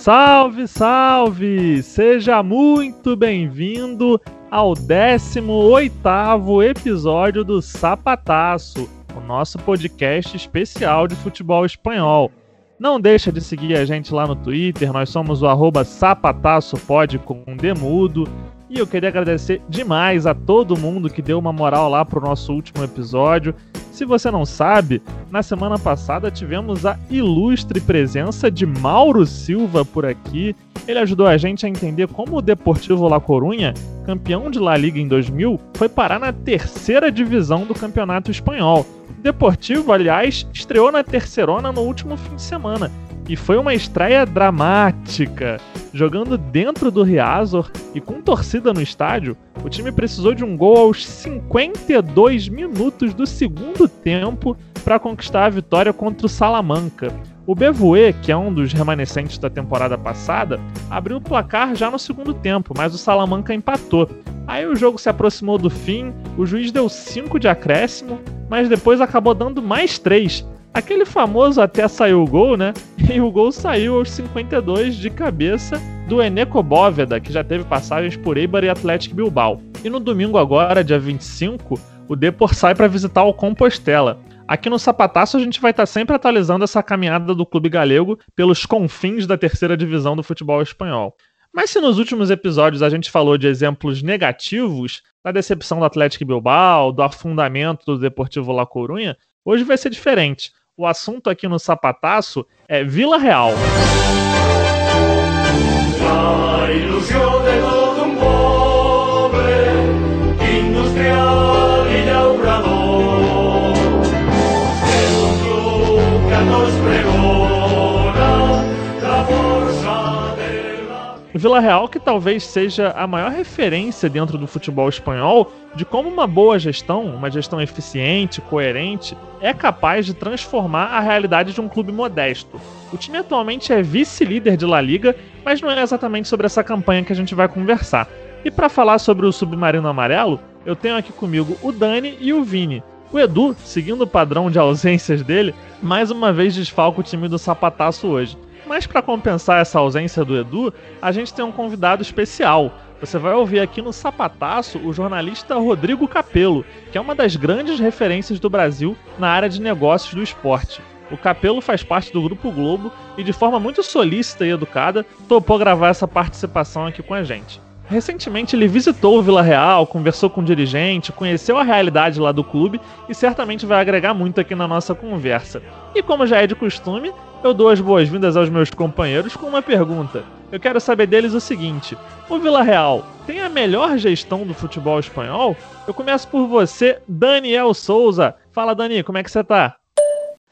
Salve, salve! Seja muito bem-vindo ao 18º episódio do Sapataço, o nosso podcast especial de futebol espanhol. Não deixa de seguir a gente lá no Twitter, nós somos o arroba sapataçopod com demudo. E eu queria agradecer demais a todo mundo que deu uma moral lá pro nosso último episódio. Se você não sabe, na semana passada tivemos a ilustre presença de Mauro Silva por aqui. Ele ajudou a gente a entender como o Deportivo La Corunha, campeão de La Liga em 2000, foi parar na terceira divisão do Campeonato Espanhol. O Deportivo, aliás, estreou na terceirona no último fim de semana e foi uma estreia dramática. Jogando dentro do Riazor e com torcida no estádio, o time precisou de um gol aos 52 minutos do segundo tempo para conquistar a vitória contra o Salamanca. O Bevoe, que é um dos remanescentes da temporada passada, abriu o placar já no segundo tempo, mas o Salamanca empatou. Aí o jogo se aproximou do fim, o juiz deu 5 de acréscimo, mas depois acabou dando mais 3, Aquele famoso até saiu o gol, né? E o gol saiu aos 52 de cabeça do Eneco Bóveda, que já teve passagens por Eibar e Atlético Bilbao. E no domingo agora, dia 25, o Depor sai para visitar o Compostela. Aqui no Sapataço a gente vai estar tá sempre atualizando essa caminhada do clube galego pelos confins da terceira divisão do futebol espanhol. Mas se nos últimos episódios a gente falou de exemplos negativos, da decepção do Atlético Bilbao, do afundamento do Deportivo La Corunha, hoje vai ser diferente. O assunto aqui no Sapataço é Vila Real. Vila Real que talvez seja a maior referência dentro do futebol espanhol de como uma boa gestão, uma gestão eficiente, coerente, é capaz de transformar a realidade de um clube modesto. O time atualmente é vice-líder de La Liga, mas não é exatamente sobre essa campanha que a gente vai conversar. E para falar sobre o Submarino Amarelo, eu tenho aqui comigo o Dani e o Vini. O Edu, seguindo o padrão de ausências dele, mais uma vez desfalca o time do Sapataço hoje. Mas para compensar essa ausência do Edu, a gente tem um convidado especial. Você vai ouvir aqui no Sapataço o jornalista Rodrigo Capello, que é uma das grandes referências do Brasil na área de negócios do esporte. O Capello faz parte do Grupo Globo e, de forma muito solícita e educada, topou gravar essa participação aqui com a gente. Recentemente ele visitou o Vila Real, conversou com o dirigente, conheceu a realidade lá do clube e certamente vai agregar muito aqui na nossa conversa. E como já é de costume, eu dou as boas-vindas aos meus companheiros com uma pergunta. Eu quero saber deles o seguinte: o Vila Real tem a melhor gestão do futebol espanhol? Eu começo por você, Daniel Souza. Fala, Dani, como é que você tá?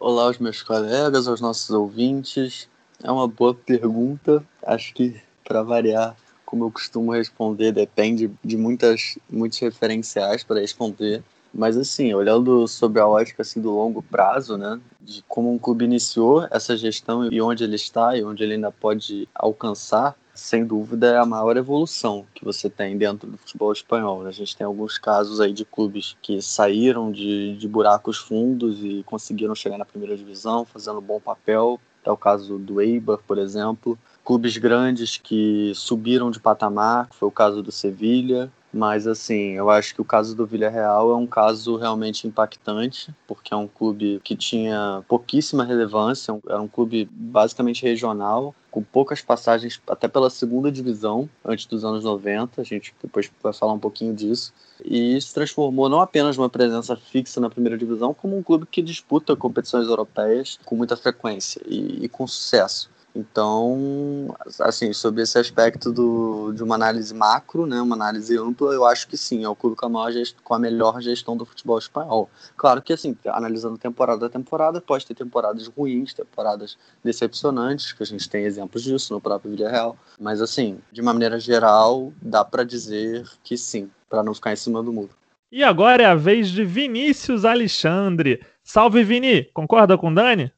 Olá aos meus colegas, aos nossos ouvintes. É uma boa pergunta. Acho que, para variar, como eu costumo responder, depende de muitas, muitos referenciais para responder. Mas assim, olhando sobre a ótica assim do longo prazo, né, de como um clube iniciou essa gestão e onde ele está e onde ele ainda pode alcançar, sem dúvida é a maior evolução que você tem dentro do futebol espanhol. A gente tem alguns casos aí de clubes que saíram de, de buracos fundos e conseguiram chegar na primeira divisão, fazendo um bom papel. É o caso do Eibar, por exemplo. Clubes grandes que subiram de patamar, foi o caso do Sevilha, mas assim, eu acho que o caso do Villarreal é um caso realmente impactante, porque é um clube que tinha pouquíssima relevância, era um clube basicamente regional, com poucas passagens até pela segunda divisão antes dos anos 90, a gente depois vai falar um pouquinho disso. E se transformou não apenas numa presença fixa na primeira divisão, como um clube que disputa competições europeias com muita frequência e, e com sucesso. Então, assim, sobre esse aspecto do, de uma análise macro, né, uma análise ampla, eu acho que sim, é o clube com a, maior com a melhor gestão do futebol espanhol. Claro que, assim, analisando temporada a temporada, pode ter temporadas ruins, temporadas decepcionantes, que a gente tem exemplos disso no próprio Villarreal, mas, assim, de uma maneira geral, dá para dizer que sim, para não ficar em cima do muro. E agora é a vez de Vinícius Alexandre. Salve, Vini! Concorda com Dani?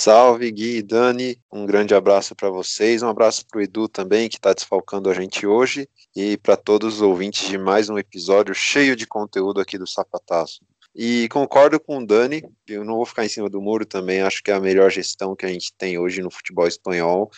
Salve, Gui e Dani. Um grande abraço para vocês. Um abraço para o Edu também, que está desfalcando a gente hoje. E para todos os ouvintes de mais um episódio cheio de conteúdo aqui do Sapataço. E concordo com o Dani, eu não vou ficar em cima do muro também, acho que é a melhor gestão que a gente tem hoje no futebol espanhol.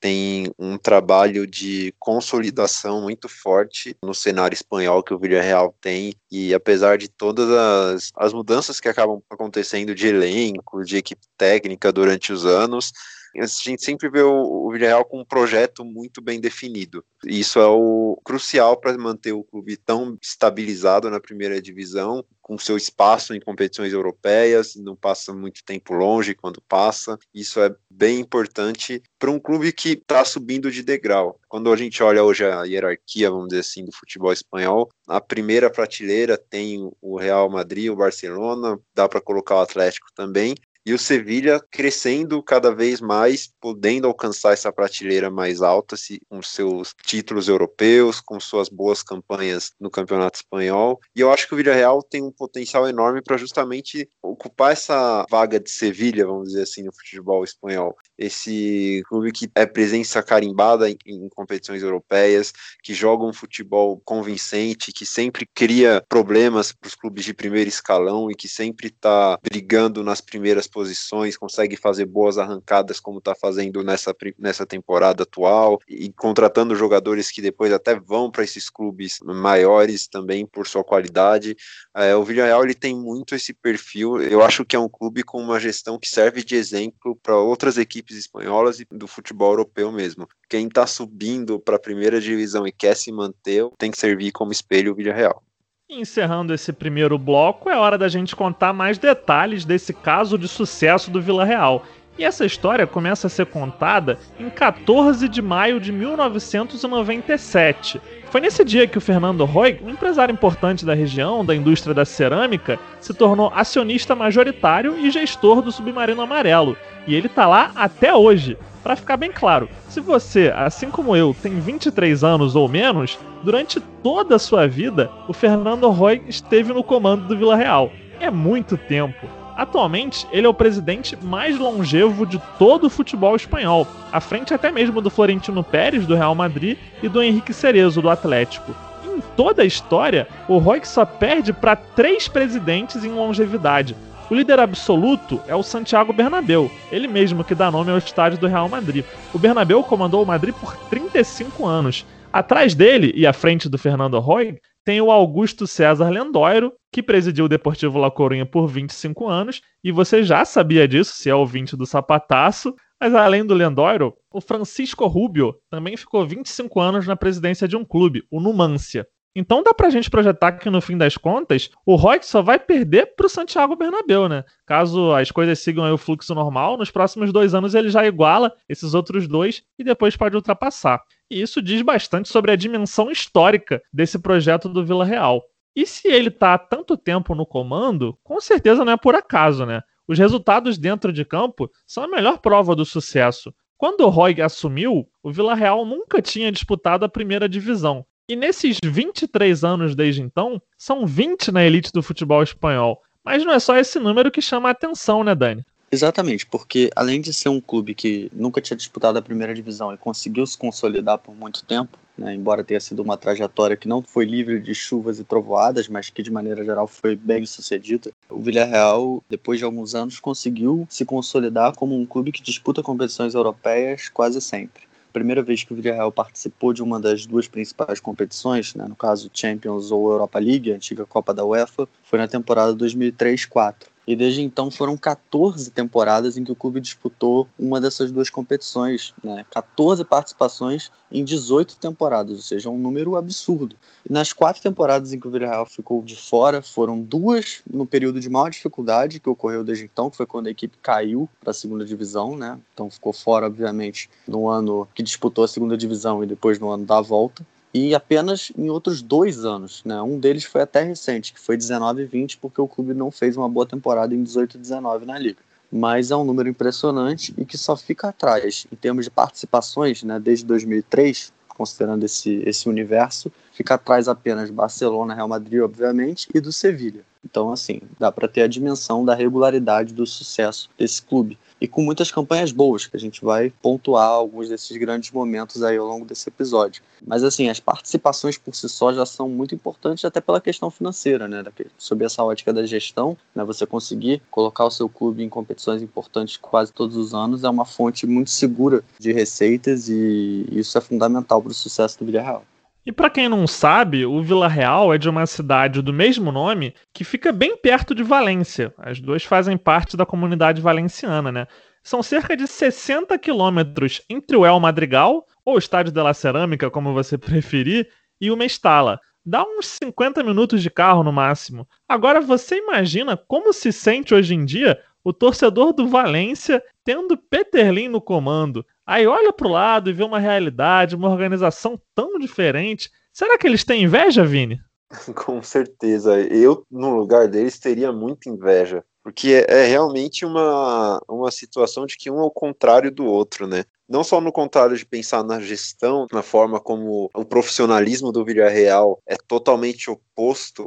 Tem um trabalho de consolidação muito forte no cenário espanhol que o Villarreal tem, e apesar de todas as, as mudanças que acabam acontecendo de elenco, de equipe técnica durante os anos, a gente sempre vê o, o Villarreal com um projeto muito bem definido. E isso é o crucial para manter o clube tão estabilizado na primeira divisão, com seu espaço em competições europeias, não passa muito tempo longe quando passa. Isso é bem importante para um clube que está subindo de degrau. Quando a gente olha hoje a hierarquia, vamos dizer assim, do futebol espanhol, a primeira prateleira tem o Real Madrid, o Barcelona, dá para colocar o Atlético também, e o Sevilha crescendo cada vez mais, podendo alcançar essa prateleira mais alta com seus títulos europeus, com suas boas campanhas no Campeonato Espanhol. E eu acho que o Villarreal tem um potencial enorme para justamente ocupar essa vaga de Sevilha, vamos dizer assim, no futebol espanhol. Esse clube que é presença carimbada em, em competições europeias, que joga um futebol convincente, que sempre cria problemas para os clubes de primeiro escalão e que sempre está brigando nas primeiras posições consegue fazer boas arrancadas como está fazendo nessa, nessa temporada atual e contratando jogadores que depois até vão para esses clubes maiores também por sua qualidade. É, o Villarreal ele tem muito esse perfil. Eu acho que é um clube com uma gestão que serve de exemplo para outras equipes espanholas e do futebol europeu mesmo. Quem está subindo para a primeira divisão e quer se manter tem que servir como espelho o Villarreal. Encerrando esse primeiro bloco, é hora da gente contar mais detalhes desse caso de sucesso do Vila Real. E essa história começa a ser contada em 14 de maio de 1997. Foi nesse dia que o Fernando Roy, um empresário importante da região, da indústria da cerâmica, se tornou acionista majoritário e gestor do Submarino Amarelo. E ele está lá até hoje. Para ficar bem claro, se você, assim como eu, tem 23 anos ou menos, durante toda a sua vida, o Fernando Roy esteve no comando do Vila Real. É muito tempo. Atualmente, ele é o presidente mais longevo de todo o futebol espanhol, à frente até mesmo do Florentino Pérez, do Real Madrid, e do Henrique Cerezo, do Atlético. Em toda a história, o Roy só perde para três presidentes em longevidade, o líder absoluto é o Santiago Bernabéu, ele mesmo que dá nome ao estádio do Real Madrid. O Bernabéu comandou o Madrid por 35 anos. Atrás dele e à frente do Fernando Roy tem o Augusto César Lendoiro, que presidiu o Deportivo La Coruña por 25 anos, e você já sabia disso se é ouvinte do Sapataço, mas além do Lendoiro, o Francisco Rubio também ficou 25 anos na presidência de um clube, o Numância. Então dá pra gente projetar que no fim das contas, o Roy só vai perder pro Santiago Bernabéu, né? Caso as coisas sigam o fluxo normal, nos próximos dois anos ele já iguala esses outros dois e depois pode ultrapassar. E isso diz bastante sobre a dimensão histórica desse projeto do Vila Real. E se ele tá há tanto tempo no comando, com certeza não é por acaso, né? Os resultados dentro de campo são a melhor prova do sucesso. Quando o Roy assumiu, o Vila Real nunca tinha disputado a primeira divisão, e nesses 23 anos desde então, são 20 na elite do futebol espanhol. Mas não é só esse número que chama a atenção, né, Dani? Exatamente, porque além de ser um clube que nunca tinha disputado a primeira divisão e conseguiu se consolidar por muito tempo, né, embora tenha sido uma trajetória que não foi livre de chuvas e trovoadas, mas que de maneira geral foi bem sucedida, o Villarreal, depois de alguns anos, conseguiu se consolidar como um clube que disputa competições europeias quase sempre primeira vez que o Villarreal participou de uma das duas principais competições, né, no caso Champions ou Europa League, a antiga Copa da UEFA, foi na temporada 2003-04. E desde então foram 14 temporadas em que o clube disputou uma dessas duas competições, né? 14 participações em 18 temporadas, ou seja, um número absurdo. E nas quatro temporadas em que o Villarreal ficou de fora, foram duas no período de maior dificuldade que ocorreu desde então, que foi quando a equipe caiu para a segunda divisão, né? Então ficou fora, obviamente, no ano que disputou a segunda divisão e depois no ano da volta e apenas em outros dois anos. Né? Um deles foi até recente, que foi 19 e 20, porque o clube não fez uma boa temporada em 18 e 19 na Liga. Mas é um número impressionante e que só fica atrás em termos de participações, né, desde 2003, considerando esse, esse universo, fica atrás apenas Barcelona, Real Madrid, obviamente, e do Sevilha. Então, assim, dá para ter a dimensão da regularidade do sucesso desse clube. E com muitas campanhas boas, que a gente vai pontuar alguns desses grandes momentos aí ao longo desse episódio. Mas assim, as participações por si só já são muito importantes até pela questão financeira, né? Sob essa ótica da gestão, né? Você conseguir colocar o seu clube em competições importantes quase todos os anos é uma fonte muito segura de receitas e isso é fundamental para o sucesso do Villarreal. E para quem não sabe, o Vila Real é de uma cidade do mesmo nome que fica bem perto de Valência. As duas fazem parte da comunidade valenciana, né? São cerca de 60 quilômetros entre o El Madrigal, ou Estádio de la Cerâmica, como você preferir, e o Mestala. Dá uns 50 minutos de carro no máximo. Agora você imagina como se sente hoje em dia o torcedor do Valência tendo Peterlin no comando. Aí olha para o lado e vê uma realidade, uma organização tão diferente. Será que eles têm inveja, Vini? Com certeza. Eu, no lugar deles, teria muita inveja. Porque é, é realmente uma, uma situação de que um é o contrário do outro, né? não só no contrário de pensar na gestão, na forma como o profissionalismo do Villarreal é totalmente oposto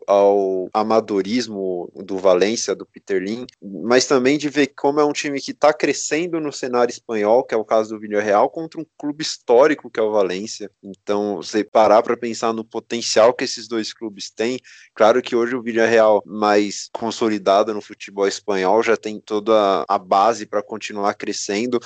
ao amadorismo do Valência, do Peter Lim, mas também de ver como é um time que está crescendo no cenário espanhol, que é o caso do Villarreal, contra um clube histórico que é o Valência. Então, você parar para pensar no potencial que esses dois clubes têm, claro que hoje o Villarreal mais consolidado no futebol espanhol já tem toda a base para continuar crescendo,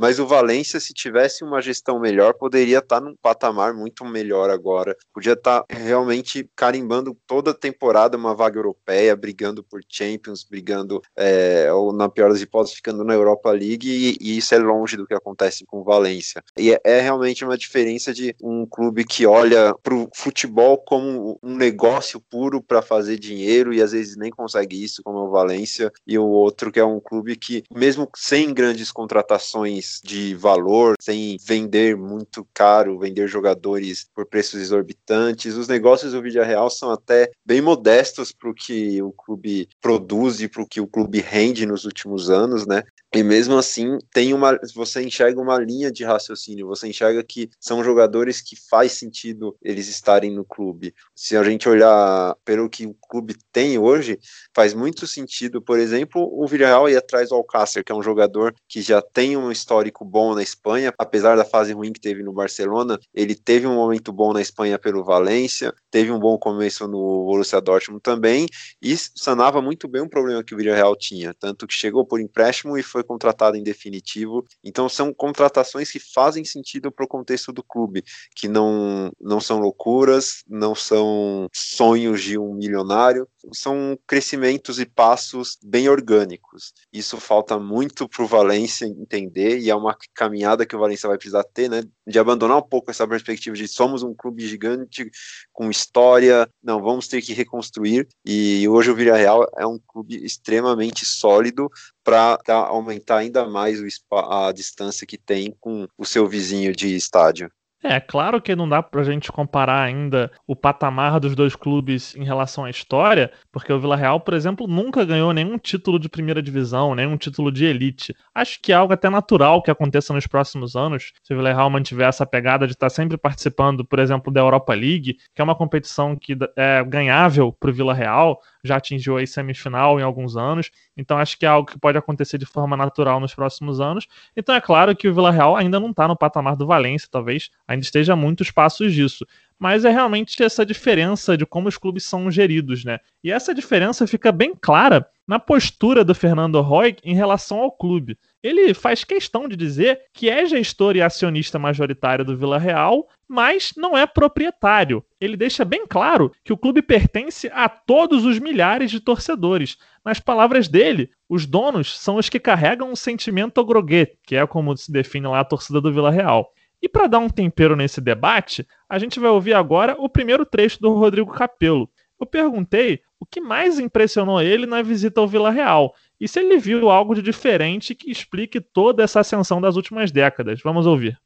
mas o Valência, se tivesse uma gestão melhor, poderia estar tá num patamar muito melhor agora. Podia estar tá realmente carimbando toda temporada uma vaga europeia, brigando por Champions, brigando, é, ou na pior das hipóteses, ficando na Europa League, e, e, isso é longe do que acontece com o Valência. E é, é realmente uma diferença de um clube que olha para o futebol como um negócio puro para fazer dinheiro e às vezes nem consegue isso, como é o Valência, e o outro que é um clube que, mesmo sem grandes contratações de valor, sem vender muito caro, vender jogadores por preços exorbitantes. Os negócios do Vídeo Real são até bem modestos para o que o clube produz e para o que o clube rende nos últimos anos, né? E mesmo assim, tem uma, você enxerga uma linha de raciocínio, você enxerga que são jogadores que faz sentido eles estarem no clube. Se a gente olhar pelo que o clube tem hoje, faz muito sentido, por exemplo, o Villarreal ir atrás do Alcácer, que é um jogador que já tem um histórico bom na Espanha, apesar da fase ruim que teve no Barcelona, ele teve um momento bom na Espanha pelo Valência, teve um bom começo no Borussia Dortmund também, e sanava muito bem um problema que o Villarreal tinha, tanto que chegou por empréstimo e foi foi contratado em definitivo. Então são contratações que fazem sentido para o contexto do clube, que não, não são loucuras, não são sonhos de um milionário, são crescimentos e passos bem orgânicos. Isso falta muito para o Valência entender e é uma caminhada que o Valência vai precisar ter, né? De abandonar um pouco essa perspectiva de somos um clube gigante com história, não, vamos ter que reconstruir. E hoje o Villarreal é um clube extremamente sólido para aumentar ainda mais a distância que tem com o seu vizinho de estádio. É, claro que não dá pra gente comparar ainda o patamar dos dois clubes em relação à história, porque o Vila Real, por exemplo, nunca ganhou nenhum título de primeira divisão, nenhum título de elite. Acho que é algo até natural que aconteça nos próximos anos, se o Vila Real mantiver essa pegada de estar sempre participando, por exemplo, da Europa League, que é uma competição que é ganhável pro Vila Real, já atingiu a semifinal em alguns anos, então acho que é algo que pode acontecer de forma natural nos próximos anos. Então é claro que o Vila Real ainda não está no patamar do Valência, talvez ainda esteja a muitos passos disso. Mas é realmente essa diferença de como os clubes são geridos, né? E essa diferença fica bem clara na postura do Fernando Roy em relação ao clube. Ele faz questão de dizer que é gestor e acionista majoritário do Vila Real, mas não é proprietário. Ele deixa bem claro que o clube pertence a todos os milhares de torcedores. Nas palavras dele, os donos são os que carregam o sentimento groguet, que é como se define lá a torcida do Vila Real. E para dar um tempero nesse debate, a gente vai ouvir agora o primeiro trecho do Rodrigo Capello. Eu perguntei o que mais impressionou ele na visita ao Vila Real e se ele viu algo de diferente que explique toda essa ascensão das últimas décadas. Vamos ouvir.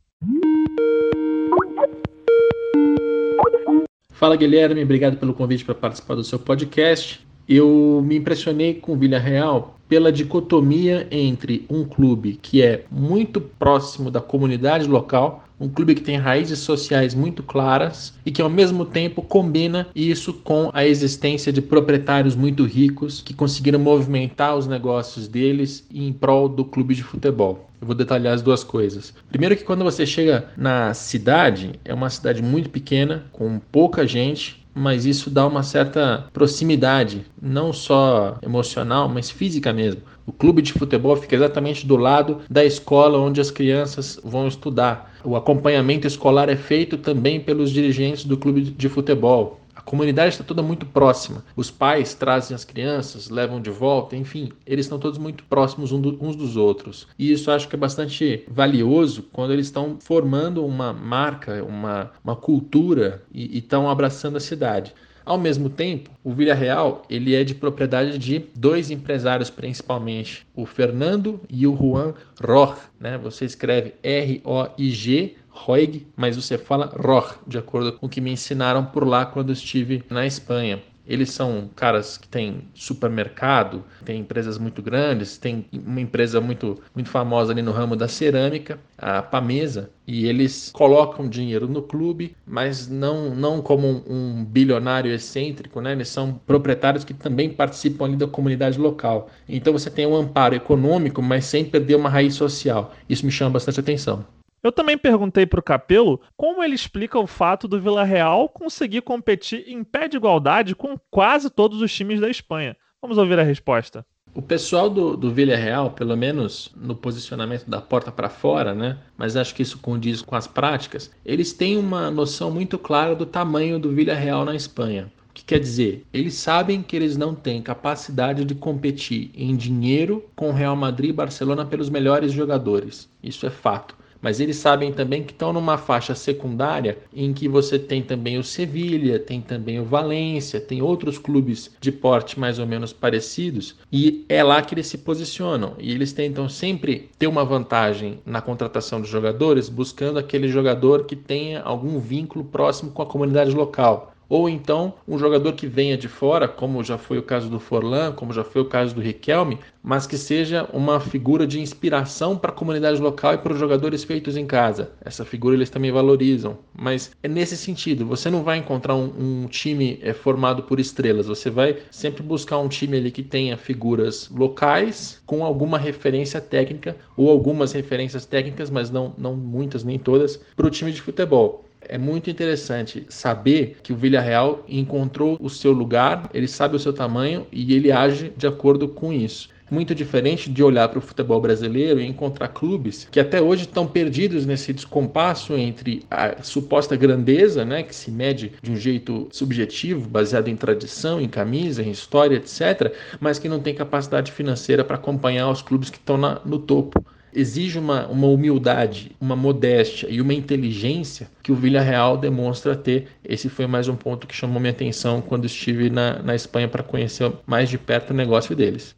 Fala Guilherme, obrigado pelo convite para participar do seu podcast. Eu me impressionei com o Vila Real pela dicotomia entre um clube que é muito próximo da comunidade local, um clube que tem raízes sociais muito claras e que ao mesmo tempo combina isso com a existência de proprietários muito ricos que conseguiram movimentar os negócios deles em prol do clube de futebol. Eu vou detalhar as duas coisas. Primeiro que quando você chega na cidade, é uma cidade muito pequena, com pouca gente, mas isso dá uma certa proximidade, não só emocional, mas física mesmo. O clube de futebol fica exatamente do lado da escola onde as crianças vão estudar. O acompanhamento escolar é feito também pelos dirigentes do clube de futebol. A comunidade está toda muito próxima. Os pais trazem as crianças, levam de volta, enfim, eles estão todos muito próximos uns dos outros. E isso acho que é bastante valioso quando eles estão formando uma marca, uma, uma cultura e estão abraçando a cidade. Ao mesmo tempo, o Villarreal ele é de propriedade de dois empresários principalmente, o Fernando e o Juan Roig. Né? Você escreve R-O-I-G, Roig, mas você fala Roig, de acordo com o que me ensinaram por lá quando estive na Espanha. Eles são caras que têm supermercado, têm empresas muito grandes, tem uma empresa muito, muito famosa ali no ramo da cerâmica, a Pamesa, e eles colocam dinheiro no clube, mas não, não como um, um, bilionário excêntrico, né? Eles são proprietários que também participam ali da comunidade local. Então você tem um amparo econômico, mas sem perder uma raiz social. Isso me chama bastante atenção. Eu também perguntei para o Capelo como ele explica o fato do Vila Real conseguir competir em pé de igualdade com quase todos os times da Espanha. Vamos ouvir a resposta. O pessoal do, do Villarreal, pelo menos no posicionamento da porta para fora, né? Mas acho que isso condiz com as práticas. Eles têm uma noção muito clara do tamanho do Villarreal na Espanha. O que quer dizer? Eles sabem que eles não têm capacidade de competir em dinheiro com Real Madrid e Barcelona pelos melhores jogadores. Isso é fato mas eles sabem também que estão numa faixa secundária em que você tem também o Sevilha, tem também o Valência, tem outros clubes de porte mais ou menos parecidos e é lá que eles se posicionam. E eles tentam sempre ter uma vantagem na contratação de jogadores, buscando aquele jogador que tenha algum vínculo próximo com a comunidade local ou então um jogador que venha de fora, como já foi o caso do Forlan, como já foi o caso do Riquelme, mas que seja uma figura de inspiração para a comunidade local e para os jogadores feitos em casa. Essa figura eles também valorizam, mas é nesse sentido. Você não vai encontrar um, um time é, formado por estrelas. Você vai sempre buscar um time ali que tenha figuras locais com alguma referência técnica ou algumas referências técnicas, mas não, não muitas nem todas, para o time de futebol é muito interessante saber que o Villarreal encontrou o seu lugar, ele sabe o seu tamanho e ele age de acordo com isso. Muito diferente de olhar para o futebol brasileiro e encontrar clubes que até hoje estão perdidos nesse descompasso entre a suposta grandeza, né, que se mede de um jeito subjetivo, baseado em tradição, em camisa, em história, etc., mas que não tem capacidade financeira para acompanhar os clubes que estão no topo exige uma, uma humildade, uma modéstia e uma inteligência que o Villarreal demonstra ter. Esse foi mais um ponto que chamou minha atenção quando estive na, na Espanha para conhecer mais de perto o negócio deles.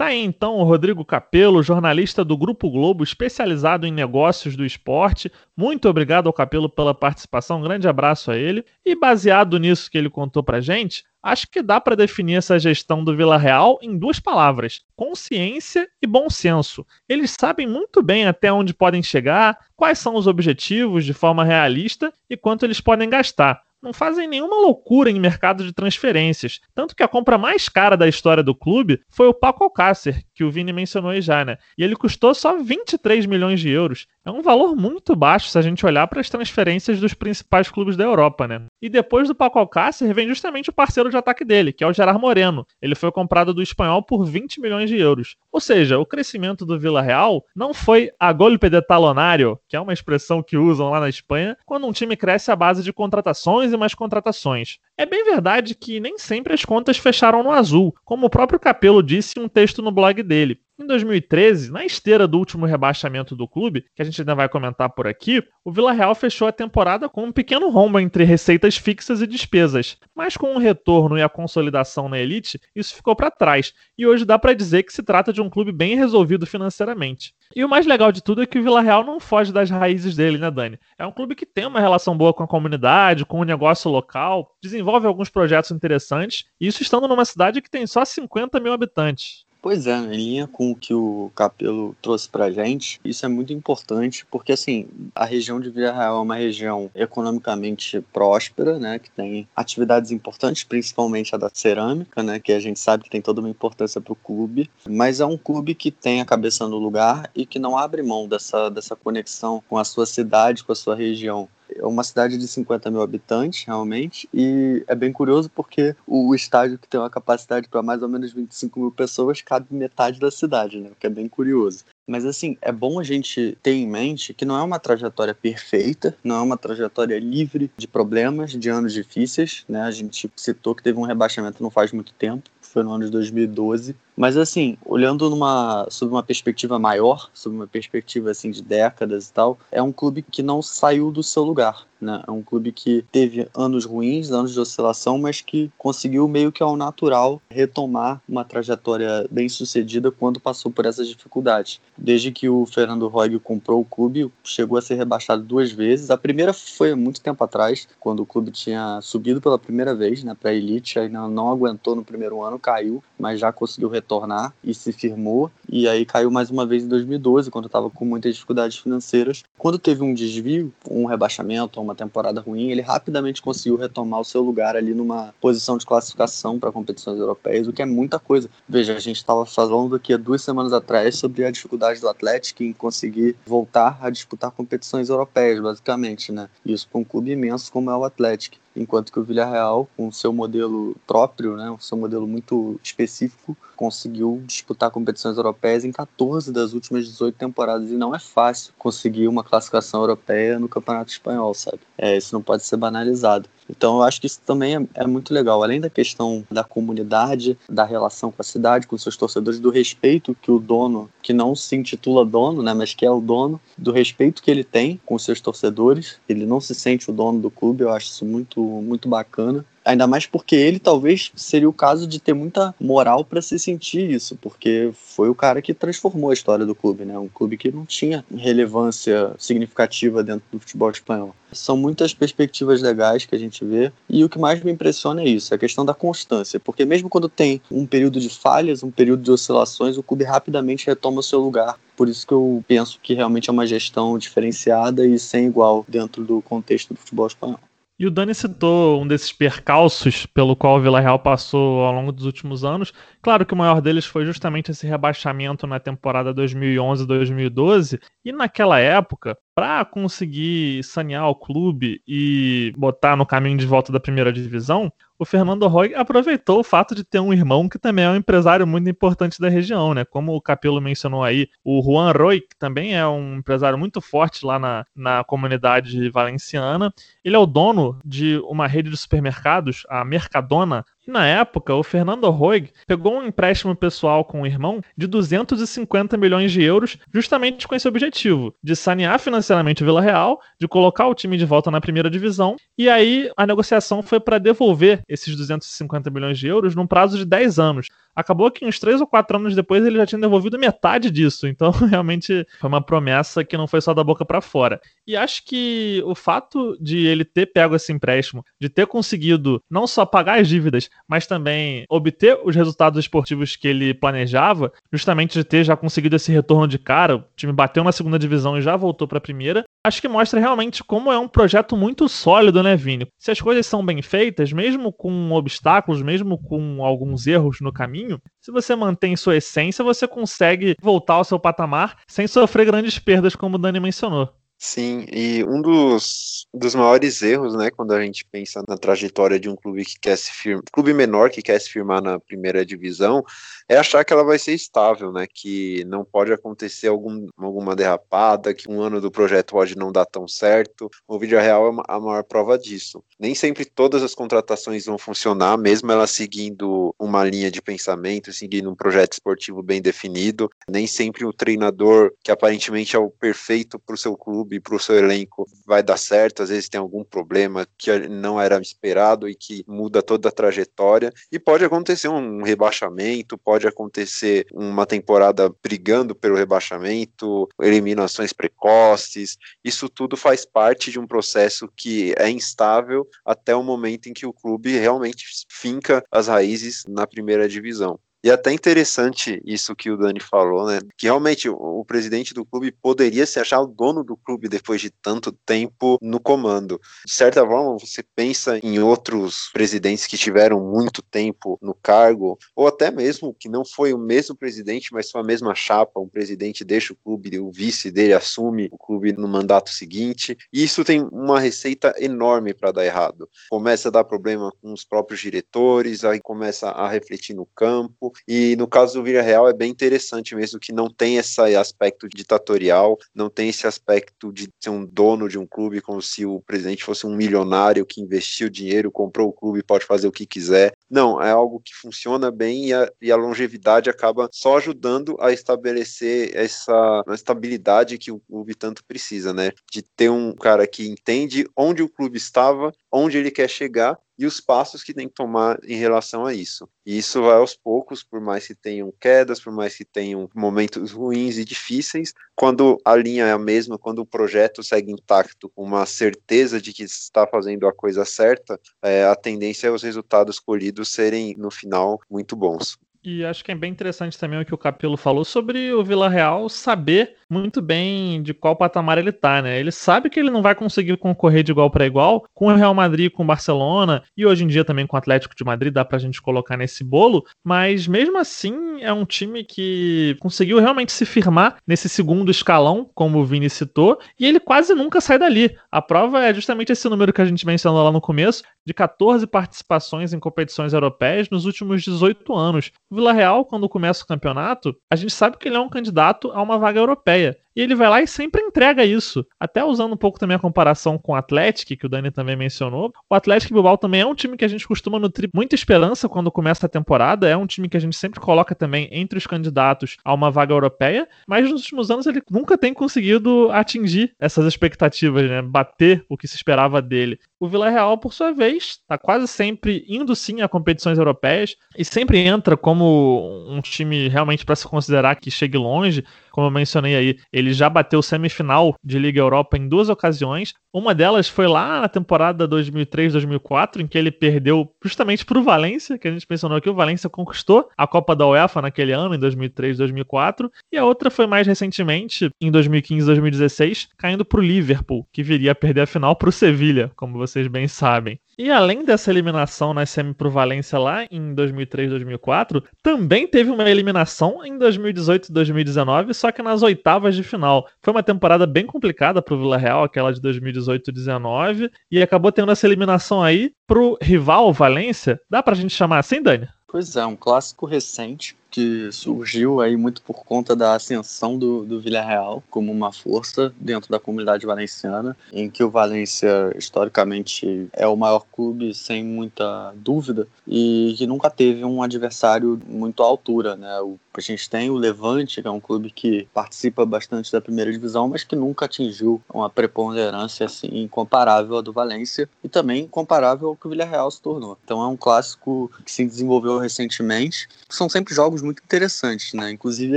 Tá aí então o Rodrigo Capelo, jornalista do Grupo Globo, especializado em negócios do esporte. Muito obrigado ao Capelo pela participação, um grande abraço a ele. E baseado nisso que ele contou pra gente, acho que dá para definir essa gestão do Vila Real em duas palavras: consciência e bom senso. Eles sabem muito bem até onde podem chegar, quais são os objetivos de forma realista e quanto eles podem gastar não fazem nenhuma loucura em mercado de transferências. Tanto que a compra mais cara da história do clube foi o Paco Alcácer, que o Vini mencionou aí já, né? E ele custou só 23 milhões de euros. É um valor muito baixo se a gente olhar para as transferências dos principais clubes da Europa, né? E depois do Paco Alcácer vem justamente o parceiro de ataque dele, que é o Gerard Moreno. Ele foi comprado do espanhol por 20 milhões de euros. Ou seja, o crescimento do Vila Real não foi a golpe de talonário, que é uma expressão que usam lá na Espanha, quando um time cresce à base de contratações e mais contratações. É bem verdade que nem sempre as contas fecharam no azul, como o próprio Capelo disse em um texto no blog dele. Em 2013, na esteira do último rebaixamento do clube, que a gente ainda vai comentar por aqui, o Vila Real fechou a temporada com um pequeno rombo entre receitas fixas e despesas, mas com o retorno e a consolidação na elite, isso ficou para trás, e hoje dá para dizer que se trata de um clube bem resolvido financeiramente. E o mais legal de tudo é que o Vila Real não foge das raízes dele, né, Dani? É um clube que tem uma relação boa com a comunidade, com o negócio local, desenvolve alguns projetos interessantes, e isso estando numa cidade que tem só 50 mil habitantes. Pois é, em linha com o que o Capelo trouxe pra gente, isso é muito importante, porque assim, a região de Vila Real é uma região economicamente próspera, né, que tem atividades importantes, principalmente a da cerâmica, né, que a gente sabe que tem toda uma importância para o clube, mas é um clube que tem a cabeça no lugar e que não abre mão dessa, dessa conexão com a sua cidade, com a sua região é uma cidade de 50 mil habitantes, realmente, e é bem curioso porque o estádio que tem uma capacidade para mais ou menos 25 mil pessoas cabe metade da cidade, né? O que é bem curioso. Mas assim, é bom a gente ter em mente que não é uma trajetória perfeita, não é uma trajetória livre de problemas, de anos difíceis, né? A gente citou que teve um rebaixamento não faz muito tempo, foi no ano de 2012. Mas assim, olhando numa sob uma perspectiva maior, sob uma perspectiva assim de décadas e tal, é um clube que não saiu do seu lugar. Né? É um clube que teve anos ruins, anos de oscilação, mas que conseguiu meio que ao natural retomar uma trajetória bem sucedida quando passou por essas dificuldades. Desde que o Fernando Roig comprou o clube, chegou a ser rebaixado duas vezes. A primeira foi muito tempo atrás, quando o clube tinha subido pela primeira vez né, para a elite, não, não aguentou no primeiro ano, caiu, mas já conseguiu retornar e se firmou. E aí caiu mais uma vez em 2012, quando estava com muitas dificuldades financeiras. Quando teve um desvio, um rebaixamento, uma temporada ruim, ele rapidamente conseguiu retomar o seu lugar ali numa posição de classificação para competições europeias, o que é muita coisa. Veja, a gente estava falando aqui há duas semanas atrás sobre a dificuldade do Atlético em conseguir voltar a disputar competições europeias, basicamente, né? Isso para um clube imenso como é o Atlético enquanto que o Villarreal, com o seu modelo próprio, né, o seu modelo muito específico, conseguiu disputar competições europeias em 14 das últimas 18 temporadas e não é fácil conseguir uma classificação europeia no Campeonato Espanhol, sabe? É, isso não pode ser banalizado. Então eu acho que isso também é, é, muito legal. Além da questão da comunidade, da relação com a cidade, com seus torcedores, do respeito que o dono, que não se intitula dono, né, mas que é o dono, do respeito que ele tem com seus torcedores. Ele não se sente o dono do clube, eu acho isso muito, muito bacana. Ainda mais porque ele talvez seria o caso de ter muita moral para se sentir isso, porque foi o cara que transformou a história do clube, né? Um clube que não tinha relevância significativa dentro do futebol espanhol. São muitas perspectivas legais que a gente vê, e o que mais me impressiona é isso, é a questão da constância, porque mesmo quando tem um período de falhas, um período de oscilações, o clube rapidamente retoma o seu lugar. Por isso que eu penso que realmente é uma gestão diferenciada e sem igual dentro do contexto do futebol espanhol. E o Dani citou um desses percalços pelo qual o Vila Real passou ao longo dos últimos anos. Claro que o maior deles foi justamente esse rebaixamento na temporada 2011-2012. E naquela época, para conseguir sanear o clube e botar no caminho de volta da primeira divisão, o Fernando Roy aproveitou o fato de ter um irmão que também é um empresário muito importante da região, né? Como o Capelo mencionou aí, o Juan Roy, que também é um empresário muito forte lá na, na comunidade valenciana, ele é o dono de uma rede de supermercados, a Mercadona, na época, o Fernando Roig pegou um empréstimo pessoal com o irmão de 250 milhões de euros, justamente com esse objetivo, de sanear financeiramente o Vila Real, de colocar o time de volta na primeira divisão, e aí a negociação foi para devolver esses 250 milhões de euros num prazo de 10 anos. Acabou que uns 3 ou 4 anos depois ele já tinha devolvido metade disso, então realmente foi uma promessa que não foi só da boca para fora. E acho que o fato de ele ter pego esse empréstimo, de ter conseguido não só pagar as dívidas, mas também obter os resultados esportivos que ele planejava, justamente de ter já conseguido esse retorno de cara, o time bateu na segunda divisão e já voltou para a primeira, acho que mostra realmente como é um projeto muito sólido, né, Vini? Se as coisas são bem feitas, mesmo com obstáculos, mesmo com alguns erros no caminho, se você mantém sua essência, você consegue voltar ao seu patamar sem sofrer grandes perdas, como o Dani mencionou. Sim, e um dos, dos maiores erros, né, quando a gente pensa na trajetória de um clube que quer se firmar, clube menor que quer se firmar na primeira divisão, é achar que ela vai ser estável, né, que não pode acontecer algum, alguma derrapada, que um ano do projeto pode não dar tão certo. O vídeo real é a maior prova disso. Nem sempre todas as contratações vão funcionar, mesmo elas seguindo uma linha de pensamento, seguindo um projeto esportivo bem definido. Nem sempre o treinador, que aparentemente é o perfeito para o seu clube, para o seu elenco, vai dar certo. Às vezes tem algum problema que não era esperado e que muda toda a trajetória. E pode acontecer um rebaixamento, pode acontecer uma temporada brigando pelo rebaixamento, eliminações precoces. Isso tudo faz parte de um processo que é instável até o momento em que o clube realmente finca as raízes na primeira divisão. E é até interessante isso que o Dani falou, né? Que realmente o, o presidente do clube poderia se achar o dono do clube depois de tanto tempo no comando. De certa forma, você pensa em outros presidentes que tiveram muito tempo no cargo, ou até mesmo que não foi o mesmo presidente, mas foi a mesma chapa, um presidente deixa o clube, o vice dele assume o clube no mandato seguinte. E isso tem uma receita enorme para dar errado. Começa a dar problema com os próprios diretores, aí começa a refletir no campo. E no caso do Villarreal é bem interessante mesmo que não tem esse aspecto ditatorial, não tem esse aspecto de ser um dono de um clube como se o presidente fosse um milionário que investiu dinheiro, comprou o clube, pode fazer o que quiser. Não, é algo que funciona bem e a, e a longevidade acaba só ajudando a estabelecer essa estabilidade que o clube tanto precisa, né? De ter um cara que entende onde o clube estava, onde ele quer chegar e os passos que tem que tomar em relação a isso. E isso vai aos poucos, por mais que tenham quedas, por mais que tenham momentos ruins e difíceis, quando a linha é a mesma, quando o projeto segue intacto, com uma certeza de que está fazendo a coisa certa, é, a tendência é os resultados colhidos serem, no final, muito bons. E acho que é bem interessante também o que o Capelo falou sobre o Vila Real saber muito bem de qual patamar ele tá, né? Ele sabe que ele não vai conseguir concorrer de igual para igual com o Real Madrid, com o Barcelona e hoje em dia também com o Atlético de Madrid, dá pra gente colocar nesse bolo, mas mesmo assim é um time que conseguiu realmente se firmar nesse segundo escalão, como o Vini citou, e ele quase nunca sai dali. A prova é justamente esse número que a gente mencionou lá no começo, de 14 participações em competições europeias nos últimos 18 anos. O Vila Real, quando começa o campeonato, a gente sabe que ele é um candidato a uma vaga europeia. E ele vai lá e sempre entrega isso. Até usando um pouco também a comparação com o Atlético, que o Dani também mencionou. O Atlético Bilbao também é um time que a gente costuma nutrir muita esperança quando começa a temporada. É um time que a gente sempre coloca também entre os candidatos a uma vaga europeia. Mas nos últimos anos ele nunca tem conseguido atingir essas expectativas, né? Bater o que se esperava dele. O Vila Real, por sua vez, está quase sempre indo sim a competições europeias e sempre entra como um time realmente para se considerar que chegue longe. Como eu mencionei aí, ele já bateu semifinal de Liga Europa em duas ocasiões. Uma delas foi lá na temporada 2003-2004, em que ele perdeu justamente para o Valência, que a gente mencionou aqui. O Valência conquistou a Copa da UEFA naquele ano, em 2003-2004. E a outra foi mais recentemente, em 2015-2016, caindo para o Liverpool, que viria a perder a final para o Sevilha, como vocês bem sabem. E além dessa eliminação na semi pro Valência lá em 2003, 2004, também teve uma eliminação em 2018 e 2019, só que nas oitavas de final. Foi uma temporada bem complicada pro Vila Real, aquela de 2018 e 2019, e acabou tendo essa eliminação aí pro rival Valência. Dá pra gente chamar assim, Dani? Pois é, um clássico recente que surgiu aí muito por conta da ascensão do, do Villarreal como uma força dentro da comunidade valenciana, em que o Valência historicamente é o maior clube sem muita dúvida e que nunca teve um adversário muito à altura, né? O, a gente tem o Levante, que é um clube que participa bastante da primeira divisão, mas que nunca atingiu uma preponderância assim comparável à do Valência e também comparável ao que o Villarreal se tornou. Então é um clássico que se desenvolveu recentemente. São sempre jogos jogos muito interessantes, né? Inclusive,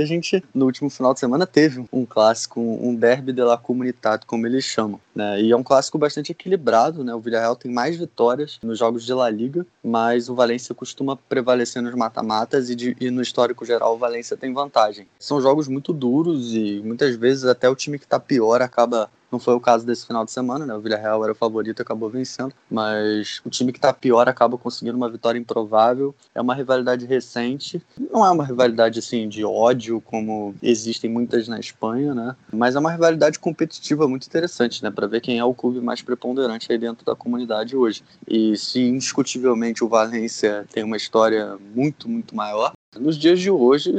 a gente, no último final de semana, teve um clássico, um derby de la comunidade, como eles chamam, né? E é um clássico bastante equilibrado, né? O Villarreal tem mais vitórias nos jogos de La Liga, mas o Valência costuma prevalecer nos mata-matas e, e, no histórico geral o Valência tem vantagem. São jogos muito duros e muitas vezes até o time que está pior acaba não foi o caso desse final de semana, né? O Villarreal era o favorito e acabou vencendo. Mas o time que está pior acaba conseguindo uma vitória improvável. É uma rivalidade recente. Não é uma rivalidade assim de ódio, como existem muitas na Espanha, né? Mas é uma rivalidade competitiva muito interessante, né? Para ver quem é o clube mais preponderante aí dentro da comunidade hoje. E se indiscutivelmente o Valência tem uma história muito, muito maior, nos dias de hoje,